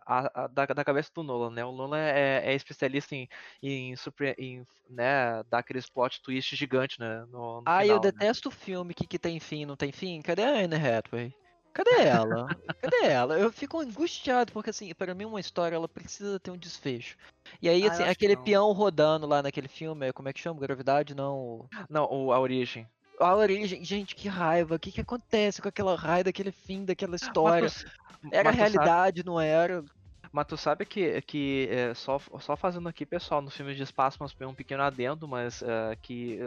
a- a- da, da cabeça do Nolan, né? O Nolan é, é especialista em, em, surpre- em, né, dar aqueles plot twist gigante, né? No, no Ah, eu final, né? detesto filme que, que tem fim, não tem fim. Cadê a Anne Hathaway? Cadê ela? Cadê ela? Eu fico angustiado, porque assim, para mim uma história ela precisa ter um desfecho. E aí, Ah, assim, aquele peão rodando lá naquele filme, como é que chama? Gravidade? Não. Não, o- a origem. A origem, gente, que raiva. O que, que acontece com aquela raio daquele fim, daquela história? Mas Era mas tu sabe- realidade, não era? Mas tu sabe que, que é, só, só fazendo aqui, pessoal, nos filmes de espaço, mas um pequeno adendo, mas é, que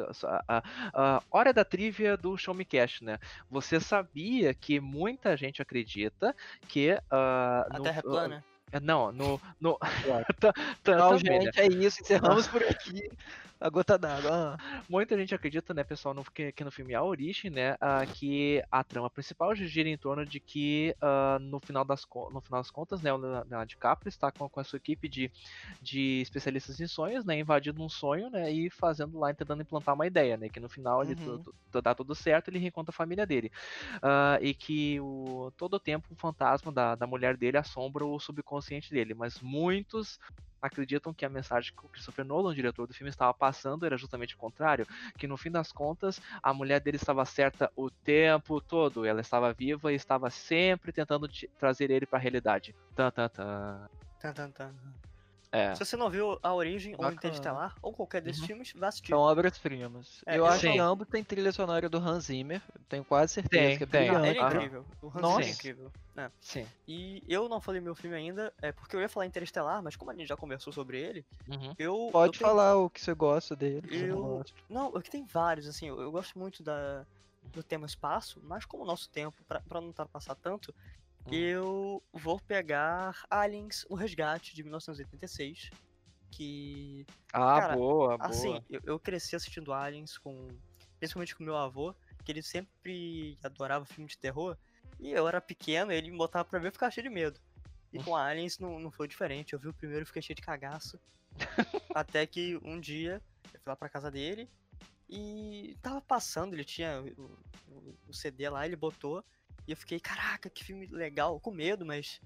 a, a hora da trivia do Show Me Cash, né? Você sabia que muita gente acredita que ah, A no- Terra é plana? ah, não, no, no Claro. tá- tá- né? gente, é isso. Encerramos por aqui. A gota d'água. ah. Muita gente acredita, né, pessoal, no, que, que no filme A Origem, né, ah, que a trama principal gira em torno de que ah, no, final das, no final das contas, né, o Leonardo DiCaprio está com, com a sua equipe de, de especialistas em sonhos, né, invadindo um sonho, né, e fazendo lá, tentando implantar uma ideia, né, que no final ele Uhum. tu- dá tudo certo, ele reencontra a família dele. Ah, e que o, todo o tempo o fantasma da, da mulher dele assombra o subconsciente dele, mas muitos acreditam que a mensagem que o Christopher Nolan, o diretor do filme, estava passando era justamente o contrário, que no fim das contas a mulher dele estava certa o tempo todo, ela estava viva e estava sempre tentando te- trazer ele para a realidade. Tan, tan, tan. Tan, tan, tan. É. Se você não viu A Origem ou Bacana. Interestelar, ou qualquer desses Uhum. filmes, vá assistir. São obras-primas. É, eu eu acho que sim. ambos têm trilha sonora do Hans Zimmer. eu Tenho quase certeza Tem, que é tem. Ah, ele é incrível. O Hans Nossa. Zimmer é incrível. né? Sim. E eu não falei meu filme ainda, é porque eu ia falar Interestelar, mas como a gente já conversou sobre ele, Uhum. eu. Pode eu tenho- falar o que você gosta dele. que você não Eu-. Não, aqui tem vários, assim, eu, eu gosto muito da, do tema espaço, mas como o nosso tempo, pra, pra não ultrapassar tanto, Hum. eu vou pegar Aliens, o Resgate, de 1986, que, Ah, Cara, boa, boa. assim, eu, eu cresci assistindo Aliens com, principalmente com meu avô, que ele sempre adorava filme de terror, e eu era pequeno, ele me botava pra ver e ficava cheio de medo. E com Aliens não, não foi diferente, eu vi o primeiro e fiquei cheio de cagaço. Até que um dia eu fui lá pra casa dele e tava passando, ele tinha o, o- o CD lá, ele botou, e eu fiquei, caraca, que filme legal, com medo, mas.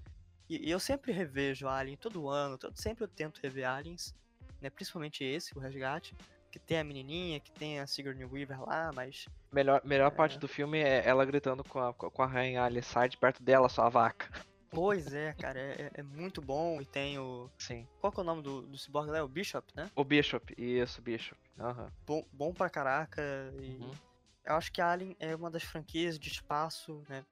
E, e eu sempre revejo Alien, todo ano, todo, sempre eu tento rever Aliens, né? Principalmente esse, o Resgate, que tem a menininha, que tem a Sigourney Weaver lá, mas. Melhor, melhor parte do filme é ela gritando com a, com a rainha ali, sai de perto dela, sua vaca. Pois é, cara, é, é- é muito bom. E tem o. Sim. Qual que é o nome do, do cyborg lá? É o Bishop, né? O Bishop, isso, Bishop. Aham. Bom, bom pra caraca. E Uhum. Eu acho que Alien é uma das franquias de espaço, né?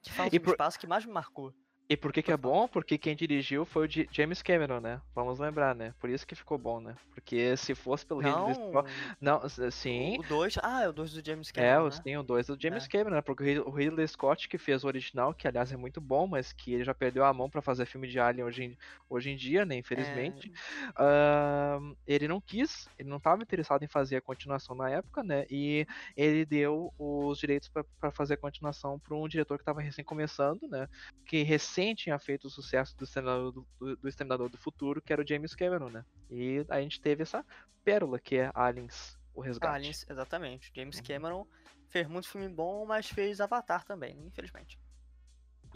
Que fala E espaço que mais me marcou. E por que que é bom? Porque quem dirigiu foi o James Cameron, né? Vamos lembrar, né? Por isso que ficou bom, né? Porque se fosse pelo Não, Ridley Scott... Não, sim. o 2. Ah, é o 2 do James É, Cameron. o, né? sim, o 2 do James É. Cameron, né? Porque o Rid- o Ridley Scott que fez o original, que aliás é muito bom, mas que ele já perdeu a mão pra fazer filme de Alien hoje em, hoje em dia, né? Infelizmente. Ahn, ele não quis, ele não estava interessado em fazer a continuação na época, né? E ele deu os direitos para fazer a continuação para um diretor que estava recém começando, né? Que recém tinha feito o sucesso do Exterminador do, do, do Exterminador do Futuro, que era o James Cameron, né? E a gente teve essa pérola que é Aliens, o resgate. Aliens, exatamente. James Uhum. Cameron fez muito filme bom, mas fez Avatar também, infelizmente.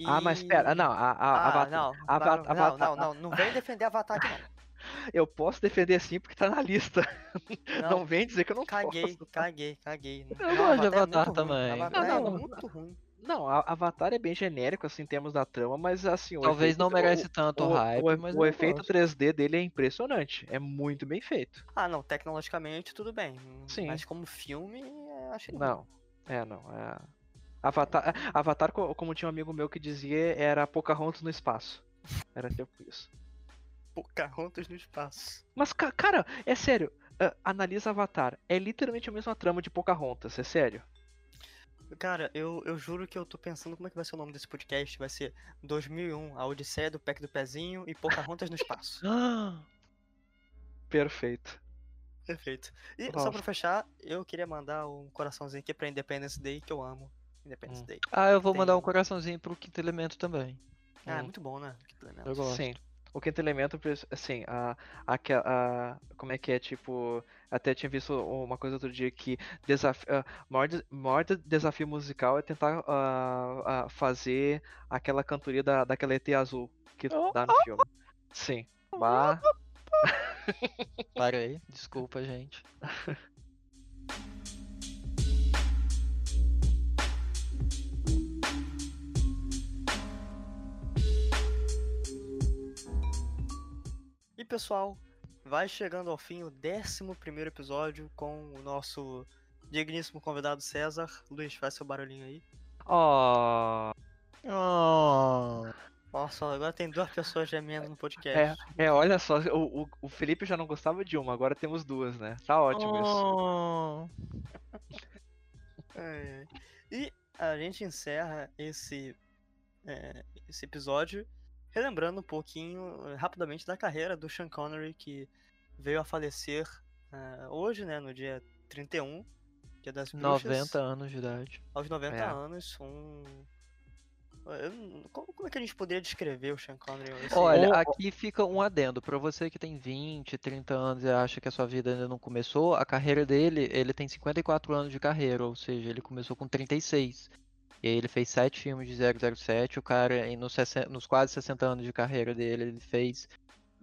Ah, mas E- pera, não, a, a, Ah, Avatar- não, Ava- não, Avatar- não, não, não vem defender Avatar aqui eu posso defender sim porque tá na lista. não. Não, Não, vem dizer que eu não caguei, posso. caguei, caguei. Eu gosto de Avatar é também. Ruim. Avatar Não, é não. muito ruim. Não, Avatar é bem genérico assim em termos da trama, mas assim, o Talvez efeito- não o- merece tanto o, hype, o- mas o efeito gosto. 3D dele é impressionante. É muito bem feito. Ah, não, tecnologicamente tudo bem. Sim. Mas como filme, é, achei. Não, é, não. É... Avatar, Avatar, co- como tinha um amigo meu que dizia, era Pocahontas no espaço. Era tipo isso. Pocahontas no espaço. Mas, ca- cara, é sério. analisa Avatar. É literalmente a mesma trama de Pocahontas, é sério. Cara, eu, eu juro que eu tô pensando como é que vai ser o nome desse podcast. Vai ser 2001, a Odisseia do Pack do Pezinho e Pocahontas no espaço. Perfeito. Perfeito. E só Nossa. pra fechar, eu queria mandar um coraçãozinho aqui pra Independence Day, que eu amo. Independence Hum. Day. Ah, eu vou Tem mandar um coraçãozinho pro quinto elemento também. Ah, é Hum. muito bom, né? Que elemento. Eu gosto. Sim. O quinto elemento, assim, a, a, a- como é que é, tipo, até tinha visto uma coisa outro dia que desafio, o maior, maior de- desafio musical é tentar ah, ah, fazer aquela cantoria da, daquela ET azul que Oh, dá no filme. Sim. Bah, Parei, desculpa, gente. pessoal, vai chegando ao fim o 11 episódio com o nosso digníssimo convidado César. Luiz, faz seu barulhinho aí. ó, Oh, Nossa, agora tem duas pessoas gemendo no é, podcast. é, olha só, o, o, o Felipe já não gostava de uma, agora temos duas, né? Tá ótimo isso. oh. É. E a gente encerra esse, é, esse episódio relembrando um pouquinho eh, rapidamente da carreira do Sean Connery, que veio a falecer eh, hoje, né, no dia 31, dia das bruxas, 90 anos de idade. aos 90 É. anos. Um... eu não- como, como é que a gente poderia descrever o Sean Connery? Esse- Olha, aqui fica um adendo. Pra você que tem 20, 30 anos e acha que a sua vida ainda não começou, a carreira dele, ele tem 54 anos de carreira, ou seja, ele começou com 36. E aí ele fez 7 filmes de 007. O cara, em- nos, 60 nos quase 60 anos de carreira dele, ele fez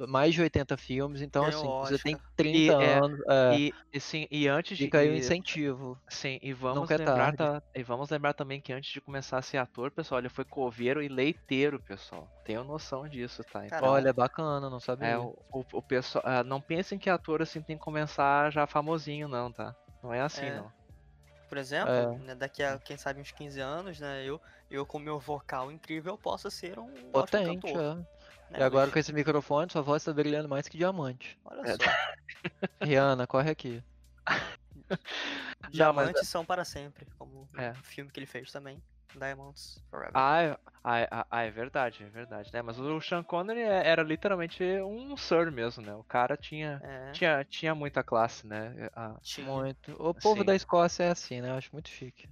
mais de 80 filmes. Então, Ganhou assim, você tem Oscar. 30 E, é, anos. é, E, e sim, e antes de. fica aí o incentivo. Sim, e vamos Nunca é lembrar ta- e vamos lembrar também que antes de começar a ser ator, pessoal, ele foi coveiro e leiteiro, pessoal. Tenham noção disso, tá? Então, Caramba. Olha, bacana, não sabia. é, o, o, o pessoal, não pensem que ator assim tem que começar já famosinho, não, tá? Não é assim, É. não. Por exemplo, É. né, daqui a, quem sabe, uns 15 anos, né, eu, eu com meu vocal incrível posso ser um Potente, cantor. é. né, E agora Luiz? com esse microfone, sua voz tá brilhando mais que diamante. Olha É. só. Rihanna, corre aqui. Diamantes são para sempre, como É. o filme que ele fez também, Diamonds Forever. Ah, é, ah, é- ah, é verdade, é verdade, né? Mas o Sean Connery é- era literalmente um sir mesmo, né? O cara tinha, é, tinha, tinha muita classe, né? Ah, tinha. Muito. O povo Sim. da Escócia é assim, né? Eu acho muito chique.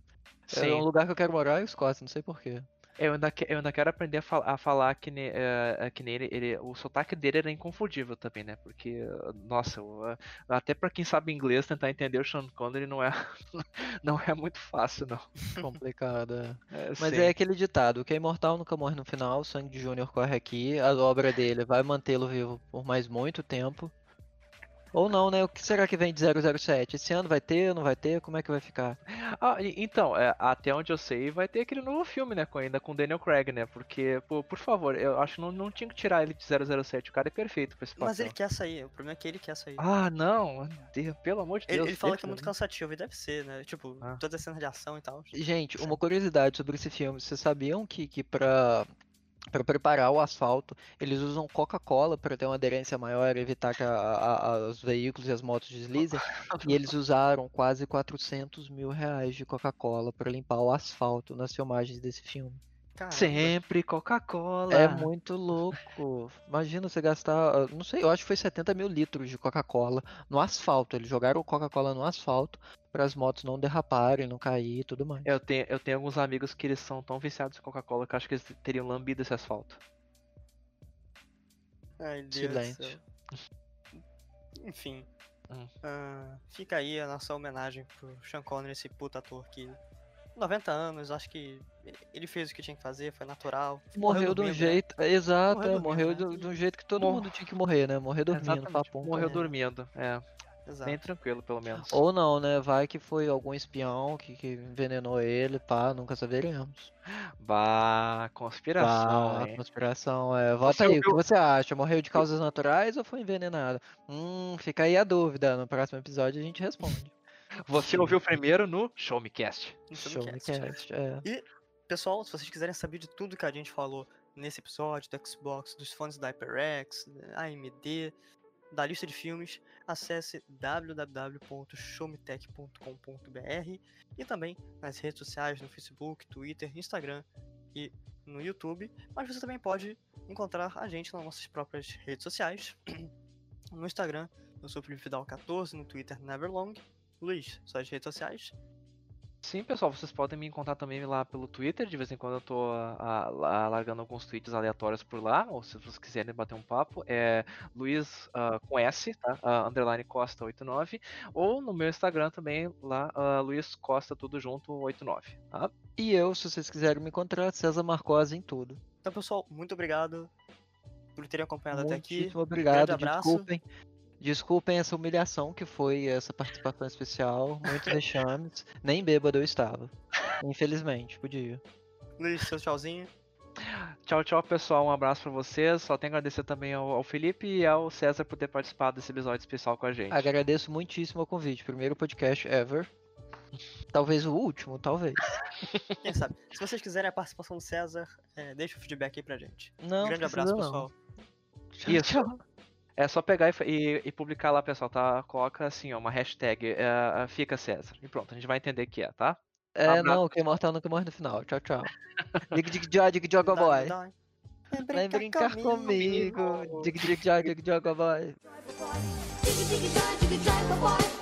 É um sim. lugar que eu quero morar é a Escócia, não sei porquê. Eu ainda, que- eu ainda quero aprender a, fal- a falar que, ne- eh, que nele, ele, o sotaque dele era inconfundível também, né? Porque, nossa, o, eh, até pra quem sabe inglês, tentar entender o Sean Connery não é, não é muito fácil, não. Complicado, é. É, Mas sim. é aquele ditado, que é imortal nunca morre no final, o sangue de Júnior corre aqui, a obra dele vai mantê-lo vivo por mais muito tempo. Ou não, né? O que será que vem de 007? Esse ano vai ter, não vai ter? Como é que vai ficar? Ah, e- então, é, até onde eu sei, vai ter aquele novo filme, né? Com, ainda com Daniel Craig, né? Porque, pô, por favor, eu acho que não, não tinha que tirar ele de 007. O cara é perfeito pra esse papel. Mas ele quer sair, o problema é que ele quer sair. Ah, não, Deus, pelo amor de ele, Deus. ele fala que é muito cansativo, e deve ser, né? Tipo, Ah. toda a cena de ação e tal. Gente, uma curiosidade sobre esse filme, vocês sabiam que, que pra, pra preparar o asfalto, eles usam Coca-Cola para ter uma aderência maior evitar que a- a- os veículos e as motos deslizem? E eles usaram quase 400 mil reais de Coca-Cola para limpar o asfalto nas filmagens desse filme. Caramba. Sempre Coca-Cola. É muito louco. Imagina você gastar, ah, não sei, eu acho que foi 70 mil litros de Coca-Cola no asfalto. Eles jogaram Coca-Cola no asfalto para as motos não derraparem, não cair e tudo mais. Eu tenho, eu tenho alguns amigos que eles são tão viciados em Coca-Cola que eu acho que eles teriam lambido esse asfalto. Ai, Deus Silêncio. céu. Enfim. Hum. ah, fica aí a nossa homenagem pro Sean Connery, esse puta ator que. 90 anos, acho que ele fez o que tinha que fazer, foi natural. Morreu de um né? jeito. Exato, Morreu dormindo, morreu né? do- de um jeito que todo Mor- mundo tinha que morrer, né? Morrer dormindo, papum. Morreu É. dormindo. É, Exato. bem tranquilo, pelo menos. Ou não, né? Vai que foi algum espião que, que envenenou ele, pá, nunca saberemos. Bah, conspiração, Bah, conspiração, é. Vota Você aí, o que você acha? Morreu de causas naturais ou foi envenenado? Hum, fica aí a dúvida. No próximo episódio a gente responde. Você ouviu primeiro no Show Me Cast. No Show Filmcast, né? Cast, é. Pessoal, se vocês quiserem saber de tudo que a gente falou nesse episódio, do Xbox, dos fones da HyperX, da AMD, da lista de filmes, acesse www.showmetech.com.br e também nas redes sociais, no Facebook, Twitter, Instagram e no YouTube. Mas você também pode encontrar a gente nas nossas próprias redes sociais. No Instagram, eu sou o Felipe Fidal 14, no Twitter, Neverlong. Luiz, suas redes sociais? Sim, pessoal, vocês podem me encontrar também lá pelo Twitter. De vez em quando eu tô a, a, largando alguns tweets aleatórios por lá. Ou se vocês quiserem bater um papo, é Luiz uh, com S, tá? Uh, underline Costa 89. Ou no meu Instagram também, lá, uh, Luiz Costa, tudo junto, 89. Tá? E eu, se vocês quiserem me encontrar, César Marcose em tudo. Então, pessoal, muito obrigado por terem acompanhado Muitíssimo até aqui. Muito obrigado, desculpem. Desculpem essa humilhação que foi essa participação especial, muitos vexames. Nem bêbado eu estava. Infelizmente, podia. Luiz, seu tchauzinho. Tchau, tchau, pessoal. Um abraço para vocês. Só tenho a agradecer também ao, ao, Felipe e ao César por ter participado desse episódio especial com a gente. Agradeço muitíssimo o convite. Primeiro podcast ever. Talvez o último, talvez. Quem sabe? Se vocês quiserem a participação do César, é, deixa o feedback aí pra gente. Não, um grande abraço, não. pessoal. Tchau, Isso. Tchau. É só pegar e, e, e, publicar lá, pessoal, tá? Coloca assim, ó, uma hashtag, uh, fica César. E pronto, a gente vai entender que é, tá? É, um não, que imortal nunca morre no final. Tchau, tchau. dig dig jog, dig jog boy. Vem brincar comigo. Dig dig jog, dig jog boy. Dig dig dig jog boy.